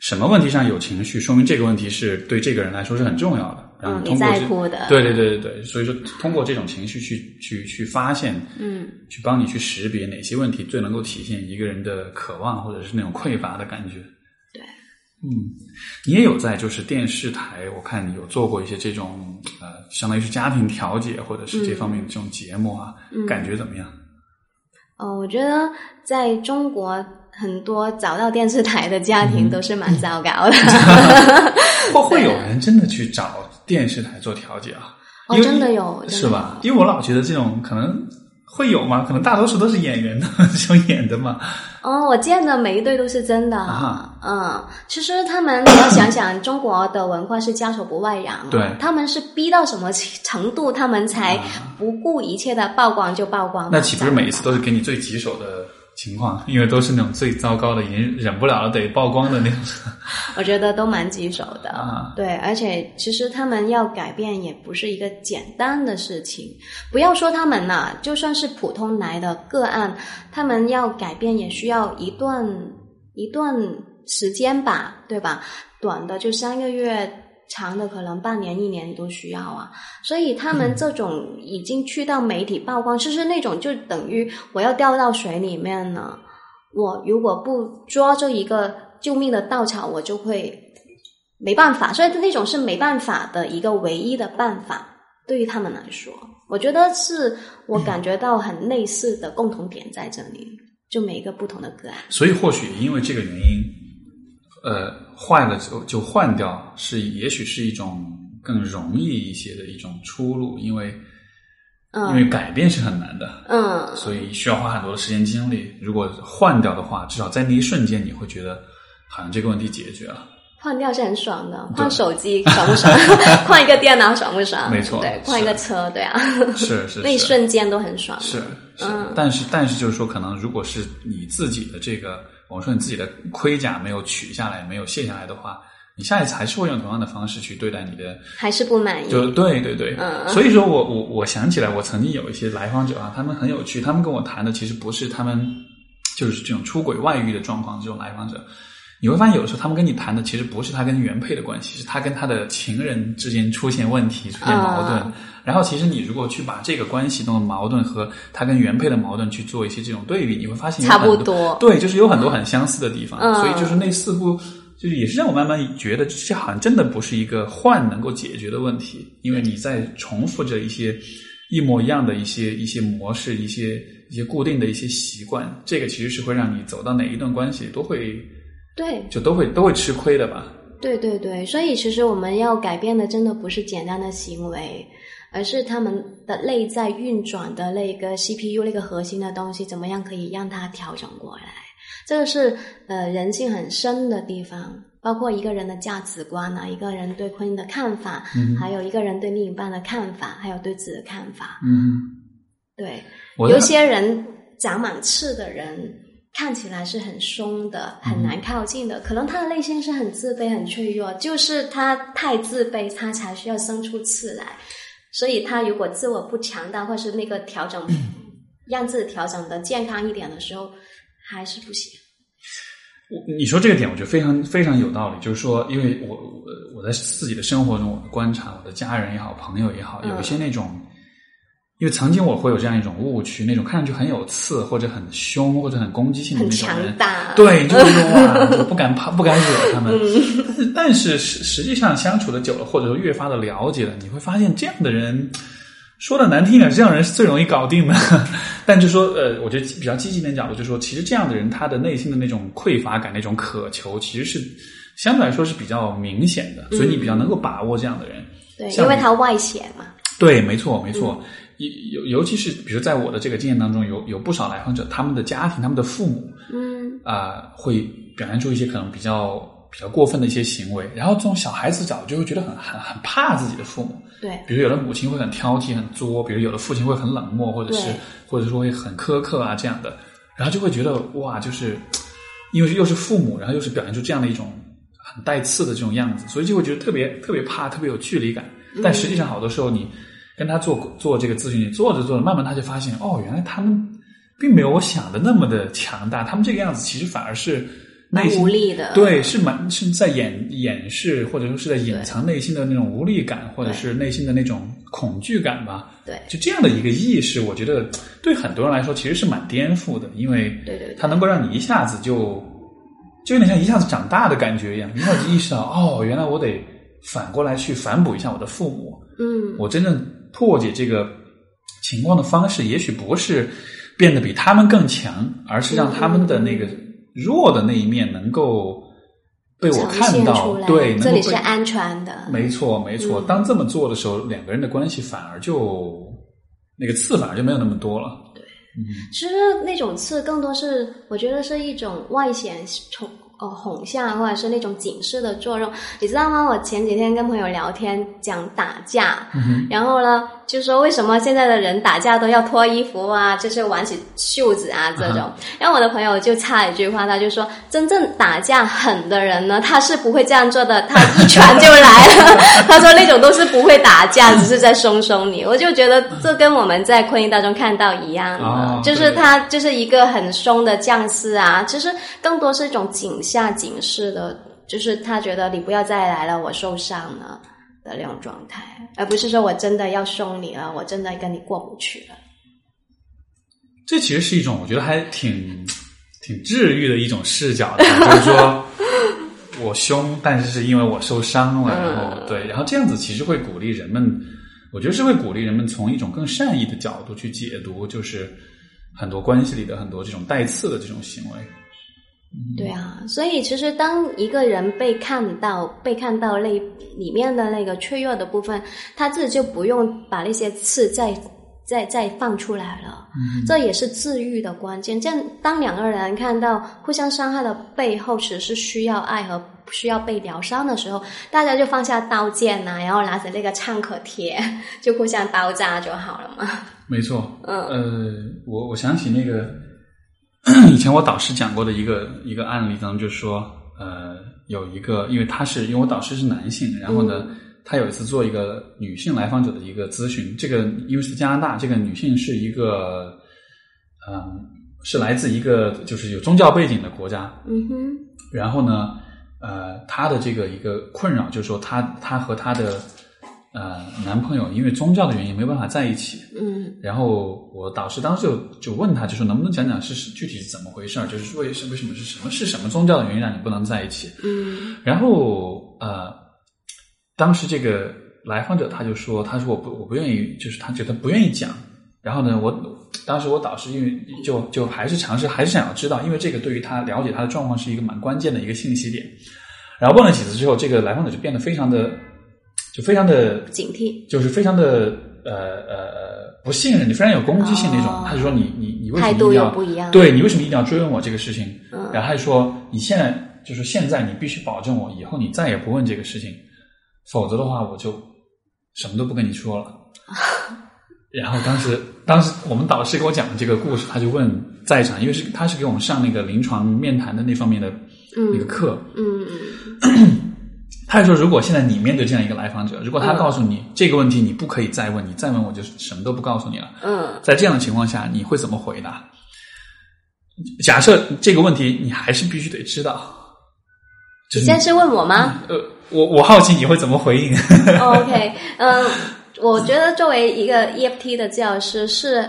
什么问题上有情绪，说明这个问题是对这个人来说是很重要的。嗯，你在乎的。对对对对对，所以说通过这种情绪去去去发现，嗯，去帮你去识别哪些问题最能够体现一个人的渴望或者是那种匮乏的感觉。对，嗯，你也有在就是电视台，我看你有做过一些这种呃。相当于是家庭调解或者是这方面的这种节目啊，嗯感觉怎么样？哦，我觉得在中国很多找到电视台的家庭都是蛮糟 糕的。会 会有人真的去找电视台做调解啊？哦真的有是吧？因为我老觉得这种可能会有吗，可能大多数都是演员的 想演的嘛。哦，我见的每一对都是真的。啊嗯，其实他们你要想想，中国的文化是家丑不外扬，对他们是逼到什么程度，他们才啊不顾一切的曝光就曝光。那岂不是每一次都是给你最棘手的情况？因为都是那种最糟糕的，已经忍不了了得曝光的那种。我觉得都蛮棘手的。啊对，而且其实他们要改变也不是一个简单的事情。不要说他们呐、就算是普通来的个案，他们要改变也需要一段一段时间吧，对吧？短的就三个月。长的可能半年、一年都需要啊，所以他们这种已经去到媒体曝光，就是那种就等于我要掉到水里面了，我如果不抓住一个救命的稻草，我就会没办法，所以那种是没办法的一个唯一的办法，对于他们来说，我觉得是我感觉到很类似的共同点在这里，就每一个不同的个案。所以或许因为这个原因，呃，坏了就就换掉，是也许是一种更容易一些的一种出路，因为、因为嗯改变是很难的。嗯，所以需要花很多的时间精力。如果换掉的话，至少在那一瞬间，你会觉得好像这个问题解决了。换掉是很爽的，换手机爽不爽？换一个电脑爽不爽？没错对，换一个车，对啊，是 是那一瞬间都很爽。是是嗯，但是但是就是说，可能如果是你自己的这个，我说你自己的盔甲没有取下来，没有卸下来的话，你下一次还是会用同样的方式去对待你的。还是不满意。就对对对，嗯所以说我我我想起来，我曾经有一些来访者啊，他们很有趣，他们跟我谈的其实不是他们就是这种出轨外遇的状况，这种来访者，你会发现有的时候他们跟你谈的其实不是他跟原配的关系，是他跟他的情人之间出现问题、出现矛盾。啊然后其实你如果去把这个关系中的矛盾和他跟原配的矛盾去做一些这种对比，你会发现有差不很多对，就是有很多很相似的地方。嗯所以就是那似乎就是也是让我慢慢觉得，这好像真的不是一个换能够解决的问题，因为你在重复着一些一模一样的一些一些模式、一些一些固定的一些习惯，这个其实是会让你走到哪一段关系都会对就都会都会吃亏的吧。对对对，所以其实我们要改变的真的不是简单的行为，而是他们的内在运转的那个 CPU 那个核心的东西，怎么样可以让它调整过来？这个是呃人性很深的地方，包括一个人的价值观啊，一个人对婚姻的看法，嗯还有一个人对另一半的看法，还有对自己的看法。嗯，对，有些人长满刺的人，看起来是很凶的，很难靠近的，可能他的内心是很自卑、很脆弱，就是他太自卑，他才需要生出刺来。所以他如果自我不强大，或是那个调整，让自己调整的健康一点的时候，还是不行。我你说这个点，我觉得非常非常有道理。就是说，因为我我我在自己的生活中，我的观察，我的家人也好，朋友也好，嗯有一些那种，因为曾经我会有这样一种误区，那种看上去很有刺，或者很凶，或者很攻击性的那种人对，就是说 哇，就不敢怕，不敢惹他们。嗯但是实实际上相处的久了，或者说越发的了解了，你会发现这样的人，说的难听点，这样的人是最容易搞定的。但就说呃，我觉得比较积极点角度，就是说，其实这样的人，他的内心的那种匮乏感、那种渴求，其实是相对来说是比较明显的，所以你比较能够把握这样的人。对，因为他外显嘛，对，没错，没错。尤尤尤其是比如在我的这个经验当中，有有不少来访者，他们的家庭、他们的父母，嗯。啊、会表现出一些可能比较比较过分的一些行为，然后这种小孩子角度就会觉得很很很怕自己的父母，对，比如有的母亲会很挑剔、很作，比如有的父亲会很冷漠，或者是或者说会很苛刻啊这样的，然后就会觉得哇，就是因为又是父母，然后又是表现出这样的一种很带刺的这种样子，所以就会觉得特别特别怕，特别有距离感。但实际上，好多时候你跟他做做这个咨询，你做着做着，慢慢他就发现，哦，原来他们并没有我想的那么的强大，他们这个样子其实反而是内心无力的，对，是蛮是在掩掩饰，或者说是在隐藏内心的那种无力感，或者是内心的那种恐惧感吧。对就这样的一个意识，我觉得对很多人来说其实是蛮颠覆的，因为对对对它能够让你一下子就就有点像一下子长大的感觉一样，一下子意识到哦，原来我得反过来去反哺一下我的父母。嗯，我真正破解这个情况的方式，也许不是变得比他们更强，而是让他们的那个弱的那一面能够被我看到。对，这里是安全的。没错，没错。当这么做的时候，两个人的关系反而就那个刺反而就没有那么多了。对，其实那种刺更多是我觉得是一种外显从。哦，哄吓或者是那种警示的作用，你知道吗？我前几天跟朋友聊天讲打架，然后呢，就说为什么现在的人打架都要脱衣服啊，就是挽起袖子啊这种。然后我的朋友就插一句话，他就说，真正打架狠的人呢，他是不会这样做的，他一拳就来了。他说那种都是不会打架，只是在松松你。我就觉得这跟我们在婚姻当中看到一样的，就是他就是一个很松的将士啊，其实更多是一种警。下警示的，就是他觉得你不要再来了，我受伤了的那种状态，而不是说我真的要凶你了，我真的跟你过不去了。这其实是一种我觉得还挺挺治愈的一种视角的，就是说 我凶，但是是因为我受伤了，然后对，然后这样子其实会鼓励人们，我觉得是会鼓励人们从一种更善意的角度去解读，就是很多关系里的很多这种带刺的这种行为。对啊，所以其实当一个人被看到、被看到那里面的那个脆弱的部分，他自己就不用把那些刺再、再、再放出来了。嗯，这也是治愈的关键。这样，当两个人看到互相伤害的背后，其实是需要爱和需要被疗伤的时候，大家就放下刀剑呐，然后拿着那个创可贴，就互相包扎就好了嘛。没错。嗯呃，我我想起那个。以前我导师讲过的一个一个案例当中，就是说，呃，有一个，因为他是因为我导师是男性，然后呢，他有一次做一个女性来访者的一个咨询，这个因为是加拿大，这个女性是一个，嗯，是来自一个就是有宗教背景的国家，嗯哼，然后呢，呃，她的这个一个困扰就是说，她她和她的。呃，男朋友因为宗教的原因没办法在一起。嗯，然后我导师当时就就问他，就说能不能讲讲是具体是怎么回事儿？就是为什为什么是什么是什么宗教的原因让你不能在一起？嗯，然后呃，当时这个来访者他就说，他说我不我不愿意，就是他觉得不愿意讲。然后呢，我当时我导师因为就就还是尝试，还是想要知道，因为这个对于他了解他的状况是一个蛮关键的一个信息点。然后问了几次之后，这个来访者就变得非常的。就非常的警惕，就是非常的呃呃不信任你，非常有攻击性那种。他就说你你你为什么一定要不一样？对你为什么一定要追问我这个事情？然后他就说你现在就是现在你必须保证我以后你再也不问这个事情，否则的话我就什么都不跟你说了。然后当时当时我们导师给我讲的这个故事，他就问在场，因为是他是给我们上那个临床面谈的那方面的那个课，嗯嗯。他就说：“如果现在你面对这样一个来访者，如果他告诉你这个问题你不可以再问，你再问我就什么都不告诉你了。嗯，在这样的情况下，你会怎么回答？假设这个问题你还是必须得知道。你现在是问我吗？呃，我我好奇你会怎么回应。OK，嗯，我觉得作为一个 EFT 的教师是。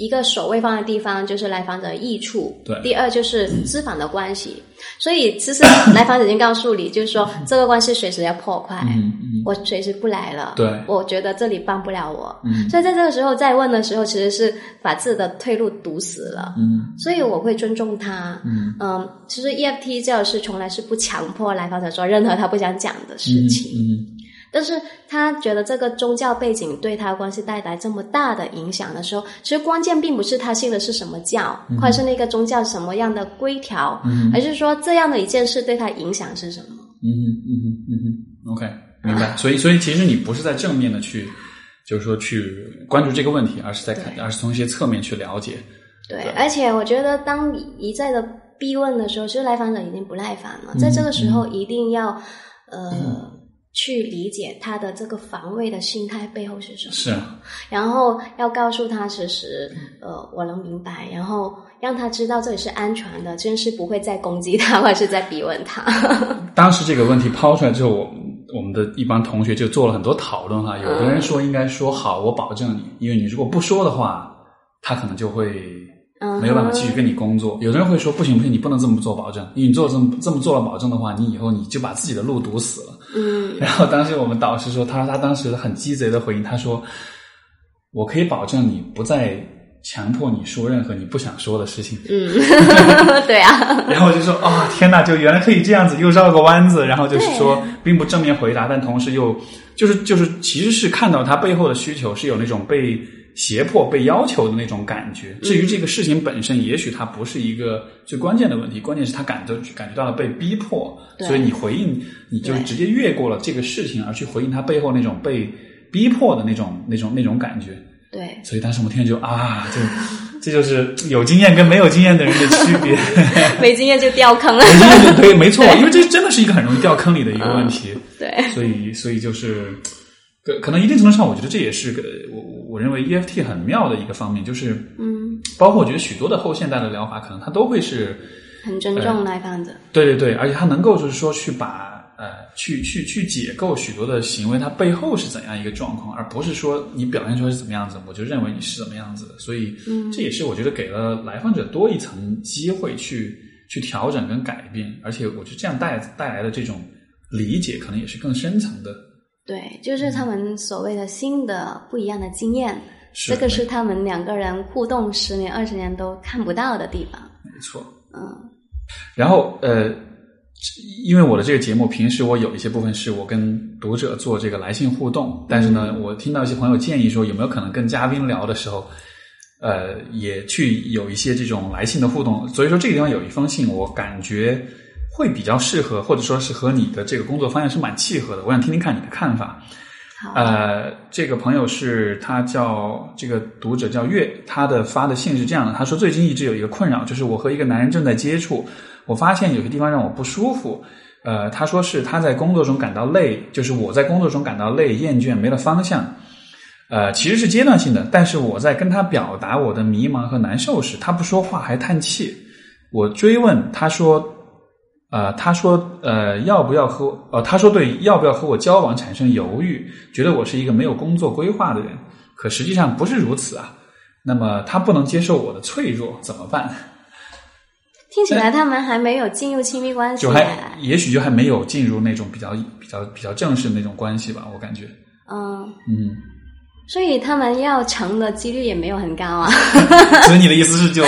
一个首位放的地方就是来访者益处，对。第二就是资访的关系，所以其实 来访者已经告诉你，就是说这个关系随时要破坏，嗯嗯，我随时不来了，对，我觉得这里帮不了我，嗯，所以在这个时候再问的时候，其实是把自己的退路堵死了，嗯，所以我会尊重他，嗯。嗯，其实 EFT 教师从来是不强迫来访者做任何他不想讲的事情，嗯。但是他觉得这个宗教背景对他关系带来这么大的影响的时候，其实关键并不是他信的是什么教，或者是那个宗教什么样的规条，而是说这样的一件事对他影响是什么。嗯嗯嗯哼嗯哼，OK，明白。所以所以其实你不是在正面的去，就是说去关注这个问题，而是在看，而是从一些侧面去了解。对，而且我觉得当你一再的逼问的时候，其实来访者已经不耐烦了，在这个时候一定要呃。去理解他的这个防卫的心态背后是什么，是，然后要告诉他，其实呃，我能明白，然后让他知道这里是安全的，真是不会再攻击他，或者是在逼问他。当时这个问题抛出来之后，我我们的一帮同学就做了很多讨论哈。有的人说应该说好，我保证你，因为你如果不说的话，他可能就会没有办法继续跟你工作。有的人会说不行不行，你不能这么做保证，因为你做这么这么做了保证的话，你以后你就把自己的路堵死了。嗯然后当时我们导师说，他他当时很鸡贼的回应，他说：“我可以保证你不再强迫你说任何你不想说的事情。嗯，对啊，”然后我就说：“哦、天哪，就原来可以这样子，又绕个弯子。”然后就是说，并不正面回答，但同时又就是就是其实是看到他背后的需求是有那种被胁迫、被要求的那种感觉。至于这个事情本身，也许它不是一个最关键的问题，关键是他感觉感觉到了被逼迫，所以你回应你就直接越过了这个事情，而去回应他背后那种被逼迫的那种那种那种感觉。对，所以当时我们听着就啊，就这就是有经验跟没有经验的人的区别。没经验就掉坑了。没经验就 对，没错，因为这真的是一个很容易掉坑里的一个问题。对，所以，所以就是，可可能一定程度上，我觉得这也是个我我认为 EFT 很妙的一个方面，就是嗯，包括我觉得许多的后现代的疗法，可能它都会是很尊重来访者。对对对，而且它能够就是说去把呃去去去解构许多的行为，它背后是怎样一个状况，而不是说你表现出来是怎么样子，我就认为你是怎么样子的。所以，嗯这也是我觉得给了来访者多一层机会去去调整跟改变，而且我觉得这样带带来的这种理解，可能也是更深层的。对，就是他们所谓的新的不一样的经验，是这个是他们两个人互动十年、二十年都看不到的地方。没错。嗯然后呃，因为我的这个节目，平时我有一些部分是我跟读者做这个来信互动，但是呢，我听到一些朋友建议说，有没有可能跟嘉宾聊的时候，呃，也去有一些这种来信的互动。所以说这个地方有一封信，我感觉会比较适合，或者说是和你的这个工作方向是蛮契合的。我想听听看你的看法。好，呃，这个朋友是他叫这个读者叫月，他的发的信是这样的，他说最近一直有一个困扰，就是我和一个男人正在接触，我发现有些地方让我不舒服。呃，他说是他在工作中感到累，就是我在工作中感到累、厌倦、没了方向。呃，其实是阶段性的，但是我在跟他表达我的迷茫和难受时，他不说话还叹气。我追问，他说，呃，他说，呃，要不要和我呃，他说对，要不要和我交往产生犹豫，觉得我是一个没有工作规划的人，可实际上不是如此啊。那么他不能接受我的脆弱，怎么办？听起来他们还没有进入亲密关系就。还也许就还没有进入那种比较比较比较正式的那种关系吧，我感觉，嗯，嗯。所以他们要成的几率也没有很高啊。所以你的意思是就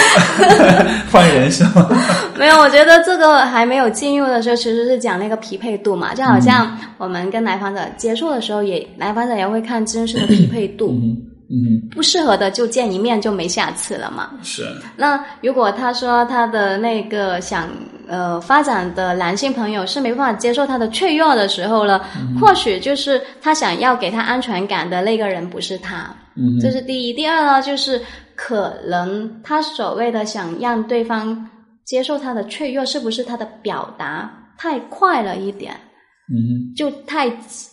换人是吗？没有，我觉得这个还没有进入的时候，其实是讲那个匹配度嘛，就好像我们跟来访者接触的时候也，来访者也会看真实的匹配度，嗯嗯，不适合的就见一面就没下次了嘛。是，那如果他说他的那个想呃发展的男性朋友是没办法接受他的脆弱的时候了，或许就是他想要给他安全感的那个人不是他，嗯这是第一。第二呢，就是可能他所谓的想让对方接受他的脆弱，是不是他的表达太快了一点，嗯就太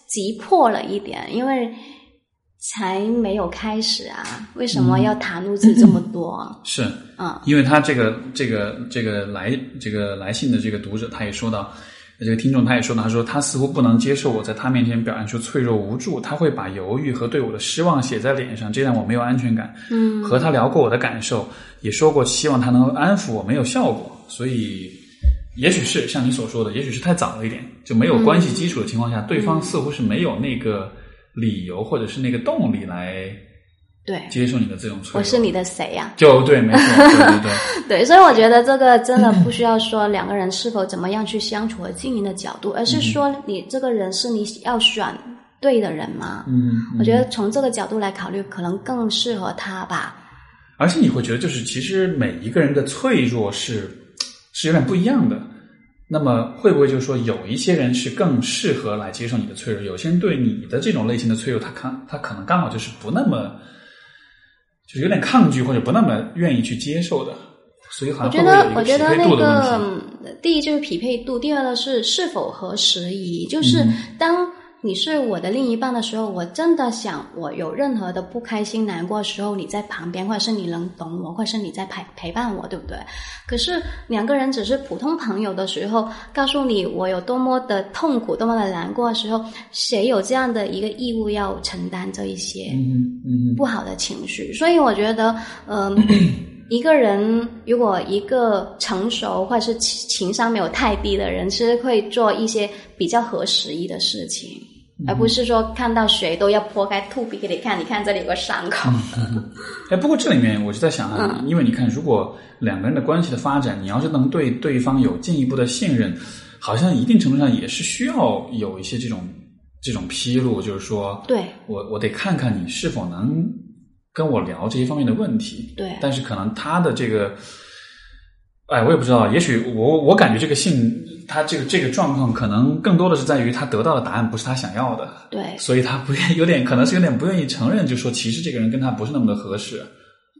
急迫了一点，因为。才没有开始啊，为什么要袒露自己这么多？是，嗯。因为他这个这个这个来这个来信的这个读者，他也说到，这个听众他也说到，他说他似乎不能接受我在他面前表现出脆弱无助，他会把犹豫和对我的失望写在脸上，这让我没有安全感。嗯，和他聊过我的感受，也说过希望他能安抚我，没有效果，所以也许是像你所说的，也许是太早了一点，就没有关系基础的情况下，对方似乎是没有那个理由或者是那个动力来对，接受你的这种脆弱。我是你的谁呀、就对，没错，对对对。对，所以我觉得这个真的不需要说两个人是否怎么样去相处和经营的角度，而是说你这个人是你要选对的人吗？嗯，我觉得从这个角度来考虑，可能更适合他吧。而且你会觉得，就是其实每一个人的脆弱是是有点不一样的。那么会不会就是说，有一些人是更适合来接受你的脆弱，有些人对你的这种类型的脆弱，他看他可能刚好就是不那么，就是有点抗拒或者不那么愿意去接受的。所以好我像觉得，我会不会一觉得那个第一就是匹配度，第二呢是是否合时宜。就是当你是我的另一半的时候，我真的想我有任何的不开心、难过的时候，你在旁边，或者是你能懂我，或者是你在陪陪伴我，对不对？可是两个人只是普通朋友的时候，告诉你我有多么的痛苦、多么的难过的时候，谁有这样的一个义务要承担这一些？不好的情绪，所以我觉得，嗯、一个人如果一个成熟或者是情情商没有太低的人，其实会做一些比较合时宜的事情，而不是说看到谁都要剖开吐皮给你看，你看这里有个伤口。哎，不过这里面我就在想啊，因为你看，如果两个人的关系的发展，你要是能对对方有进一步的信任，好像一定程度上也是需要有一些这种这种披露，就是说，对我我得看看你是否能跟我聊这些方面的问题。对但是可能他的这个，哎，我也不知道，也许我我感觉这个信，他这个这个状况，可能更多的是在于他得到的答案不是他想要的，对所以他不愿有点可能是有点不愿意承认，就说其实这个人跟他不是那么的合适，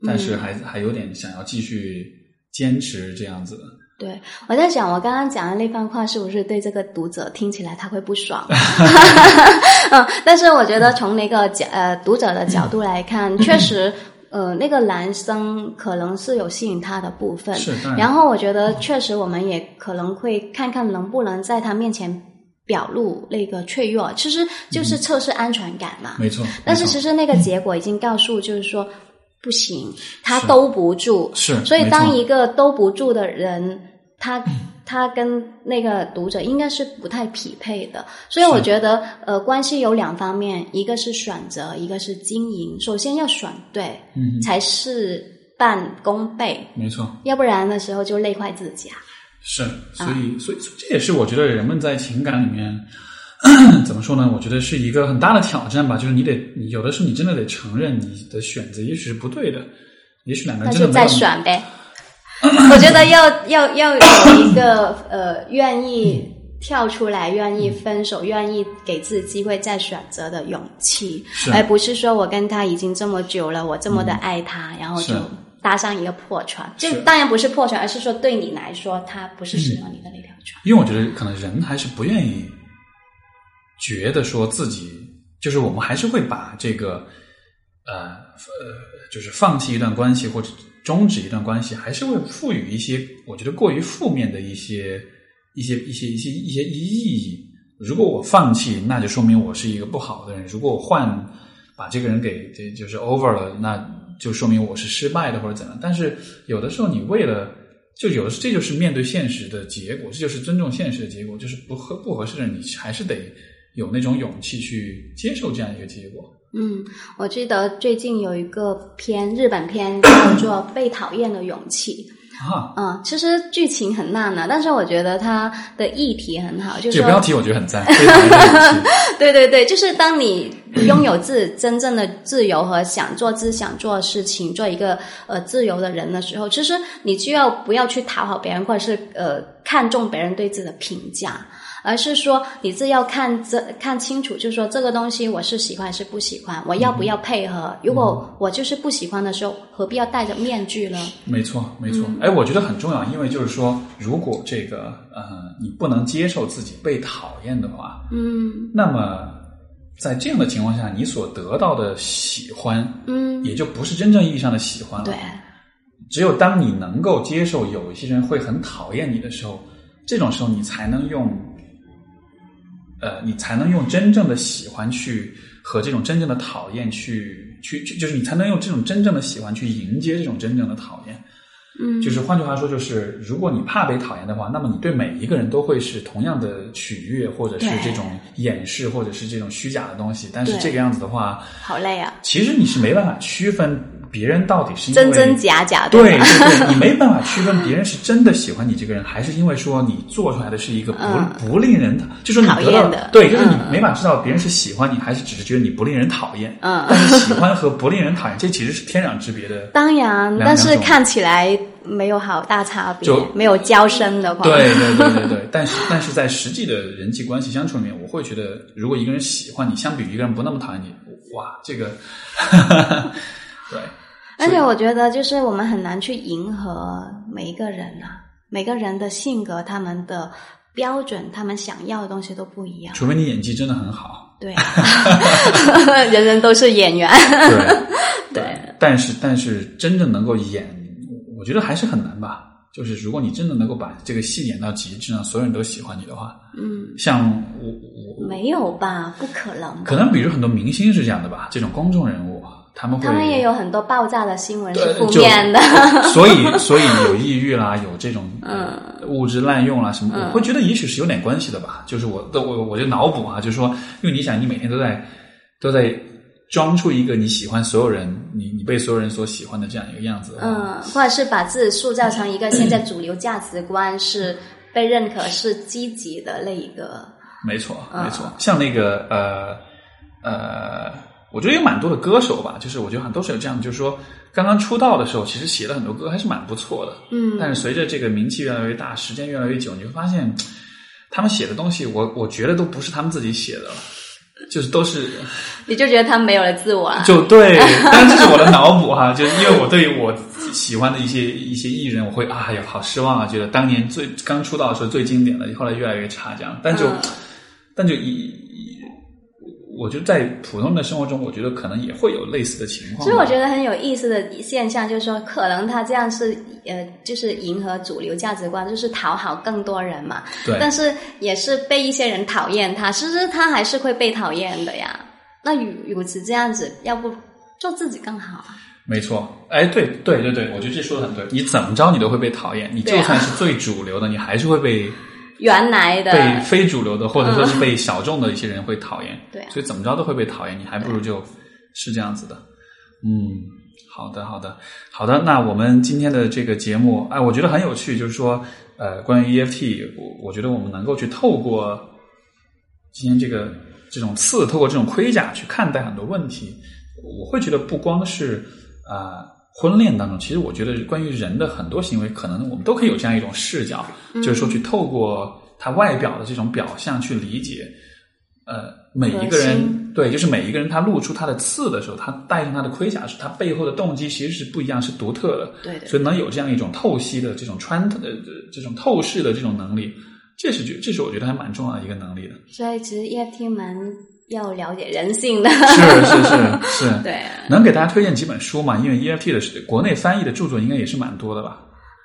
但是还、还有点想要继续坚持这样子。对，我在想，我刚刚讲的那番话是不是对这个读者听起来他会不爽？嗯，但是我觉得从那个角呃读者的角度来看，确实。呃，那个男生可能是有吸引他的部分，是然。然后我觉得确实我们也可能会看看能不能在他面前表露那个脆弱，其实就是测试安全感嘛。没错，但是其实那个结果已经告诉，就是说不行，他兜不住。是，所以当一个兜不住的人，他他跟那个读者应该是不太匹配的。所以我觉得，呃，关系有两方面，一个是选择，一个是经营。首先要选对，嗯，才事半功倍，没错。要不然的时候就累坏自己啊。是，所以，所以，所以这也是我觉得人们在情感里面 怎么说呢？我觉得是一个很大的挑战吧。就是你得，你有的时候你真的得承认你的选择也许是不对的，也许两个人真的没有选呗。我觉得 要要要有一个呃愿意跳出来、愿意分手、愿意给自己机会再选择的勇气，而不是说我跟他已经这么久了，我这么的爱他，然后就搭上一个破船。就当然不是破船，而是说对你来说，他不是适合你的那条船。因为我觉得可能人还是不愿意觉得说自己，就是我们还是会把这个呃呃，就是放弃一段关系或者终止一段关系，还是会赋予一些我觉得过于负面的一些一些一些一些一些意义。如果我放弃，那就说明我是一个不好的人；如果我换把这个人给这就是 over 了，那就说明我是失败的或者怎样。但是有的时候，你为了就有的这就是面对现实的结果，这就是尊重现实的结果，就是不合不合适的人，你还是得有那种勇气去接受这样一个结果。嗯，我记得最近有一个片，日本片叫做《被讨厌的勇气》。啊，嗯，其实剧情很烂的，但是我觉得它的议题很好，就是标题我觉得很赞。对对对，就是当你拥有自真正的自由和想做自己想做的事情，做一个呃自由的人的时候，其实你就要不要去讨好别人，或者是呃看重别人对自己的评价。而是说你自己要看这看清楚，就是说这个东西我是喜欢还是不喜欢，我要不要配合？如果我就是不喜欢的时候，何必要戴着面具呢？没错，没错。嗯哎，我觉得很重要，因为就是说，如果这个呃你不能接受自己被讨厌的话，嗯那么在这样的情况下，你所得到的喜欢，嗯，也就不是真正意义上的喜欢了。对，只有当你能够接受有一些人会很讨厌你的时候，这种时候你才能用，呃，你才能用真正的喜欢去和这种真正的讨厌去去去，就是你才能用这种真正的喜欢去迎接这种真正的讨厌。嗯，就是换句话说，就是如果你怕被讨厌的话，那么你对每一个人都会是同样的取悦，或者是这种掩饰，或者是这种虚假的东西。但是这个样子的话，好累啊，其实你是没办法区分别人到底是因为真真假假，对吧？对对，你没办法区分别人是真的喜欢你这个人，还是因为说你做出来的是一个不、嗯不令人，就说你讨得到厌的对，就是你嗯没法知道别人是喜欢你，还是只是觉得你不令人讨厌。嗯但是喜欢和不令人讨厌，这其实是天壤之别的。当然，但是看起来没有好大差别就，没有交深的话，对对对对对，但是但是在实际的人际关系相处里面，我会觉得，如果一个人喜欢你，相比于一个人不那么讨厌你，哇，这个，对，而且我觉得，就是我们很难去迎合每一个人啊，每个人的性格、他们的标准、他们想要的东西都不一样。除非你演技真的很好，对，人人都是演员。对对，但是但是真正能够演，我觉得还是很难吧。就是如果你真的能够把这个戏演到极致，让所有人都喜欢你的话，嗯，像我我没有吧？不可能。可能比如很多明星是这样的吧，这种公众人物，他们会他们也有很多爆炸的新闻是负面的。所以 所以有抑郁啦，有这种嗯物质滥用啦什么，我会觉得也许是有点关系的吧。就是我的我我就脑补啊，就是说，因为你想，你每天都在都在装出一个你喜欢所有人，你你被所有人所喜欢的这样一个样子。嗯，或者是把自己塑造成一个现在主流价值观是被认可是积极的那一个。没错，嗯没错，像那个呃呃，我觉得有蛮多的歌手吧，就是我觉得好像都是有这样，就是说刚刚出道的时候，其实写了很多歌还是蛮不错的，嗯。但是随着这个名气越来越大，时间越来越久，你会发现他们写的东西，我我觉得都不是他们自己写的了，就是都是你就觉得他们没有了自我了。就对，当然这是我的脑补哈，就是因为我对于我喜欢的一些一些艺人，我会啊，哎呀，好失望啊，觉得当年最刚出道的时候最经典的，后来越来越差这样，但就、嗯。但就以以我觉得在普通的生活中，我觉得可能也会有类似的情况吧。所以我觉得很有意思的现象就是说，可能他这样是呃，就是迎合主流价值观，就是讨好更多人嘛。对但是也是被一些人讨厌他，其实他还是会被讨厌的呀。那与如此这样子，要不做自己更好啊？没错，哎，对对对对，我觉得这说的很对。你怎么着，你都会被讨厌。你就算是最主流的，你还是会被原来的被非主流的，或者说是被小众的一些人会讨厌。对啊所以怎么着都会被讨厌，你还不如就是这样子的。嗯，好的，好的，好的。那我们今天的这个节目，哎，我觉得很有趣，就是说，呃，关于 EFT，我我觉得我们能够去透过今天这个这种刺，透过这种盔甲去看待很多问题。我会觉得不光是啊、呃婚恋当中，其实我觉得关于人的很多行为，可能我们都可以有这样一种视角，就是说去透过他外表的这种表象去理解，呃，每一个人对，就是每一个人他露出他的刺的时候，他戴上他的盔甲时，他背后的动机其实是不一样，是独特的。对对所以能有这样一种透析的这种穿透的这种透视的这种能力，这是觉这是我觉得还蛮重要的一个能力的。所以其实 EFT 蛮要了解人性的。是是是是，对，能给大家推荐几本书吗？因为 EFT 的是国内翻译的著作应该也是蛮多的吧？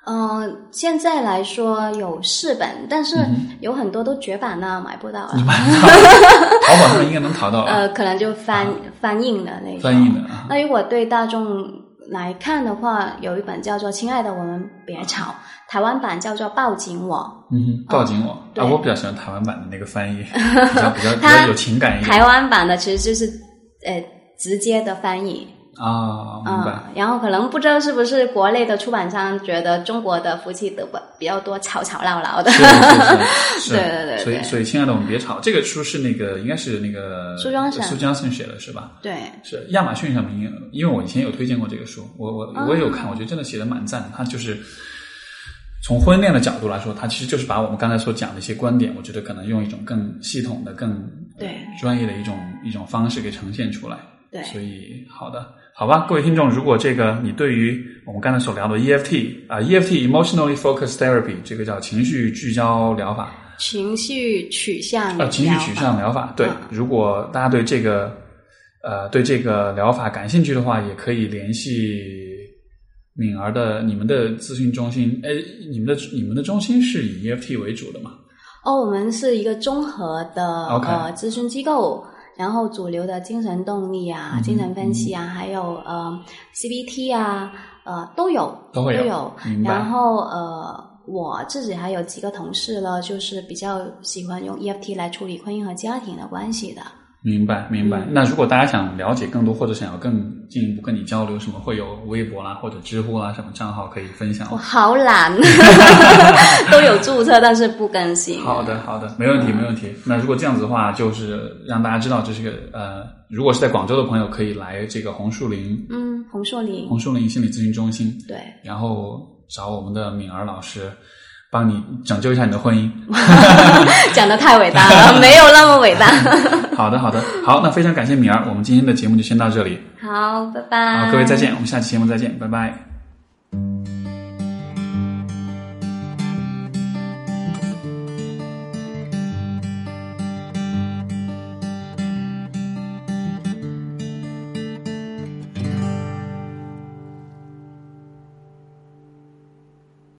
嗯、现在来说有四本，但是嗯有很多都绝版了，买不到 了。淘宝上应该能淘到啊 呃，可能就翻、翻印的那种。翻译的啊。那如果对大众来看的话，有一本叫做《亲爱的，我们别吵》，台湾版叫做《抱紧我嗯哼，抱紧我啊！我比较喜欢台湾版的那个翻译，比 较比较比较有情感》，一点台湾版的其实就是呃直接的翻译。啊，明白。嗯，然后可能不知道是不是国内的出版商觉得中国的夫妻得比较多吵吵闹闹的，是是是 是，对对对对所以所以，亲爱的，我们别吵。这个书是那个应该是那个苏江省苏江省写的是吧？对，是亚马逊上面，因为我以前有推荐过这个书，我我啊我也有看，我觉得真的写的蛮赞的。他就是从婚恋的角度来说，它其实就是把我们刚才所讲的一些观点，我觉得可能用一种更系统的、更对。专业的一种一种方式给呈现出来。对。所以好的，好吧，各位听众，如果这个你对于我们刚才所聊的 EFT 啊、EFT Emotionally Focused Therapy 这个叫情绪聚焦疗法，情绪取向呃，情绪取向疗法，对嗯，如果大家对这个呃对这个疗法感兴趣的话，也可以联系敏儿的你们的咨询中心。哎，你们的你们的中心是以 EFT 为主的嘛？哦，我们是一个综合的呃咨询机构，然后主流的精神动力啊、嗯精神分析啊，还有呃 CBT 啊，呃都有都会有有然后呃，我自己还有几个同事呢，就是比较喜欢用 EFT 来处理婚姻和家庭的关系的。明白，明白。嗯那如果大家想了解更多，或者想要更进一步跟你交流，什么会有微博啦，或者知乎啦，什么账号可以分享我？好懒，都有注册，但是不更新。好的，好的，没问题，没问题。那如果这样子的话，就是让大家知道这是个呃，如果是在广州的朋友，可以来这个红树林嗯，红树林，红树林心理咨询中心，对，然后找我们的敏儿老师帮你拯救一下你的婚姻。讲的太伟大了，没有那么伟大。好的，好的，好，那非常感谢敏儿，我们今天的节目就先到这里。好，拜拜。好，各位再见，我们下期节目再见，拜拜。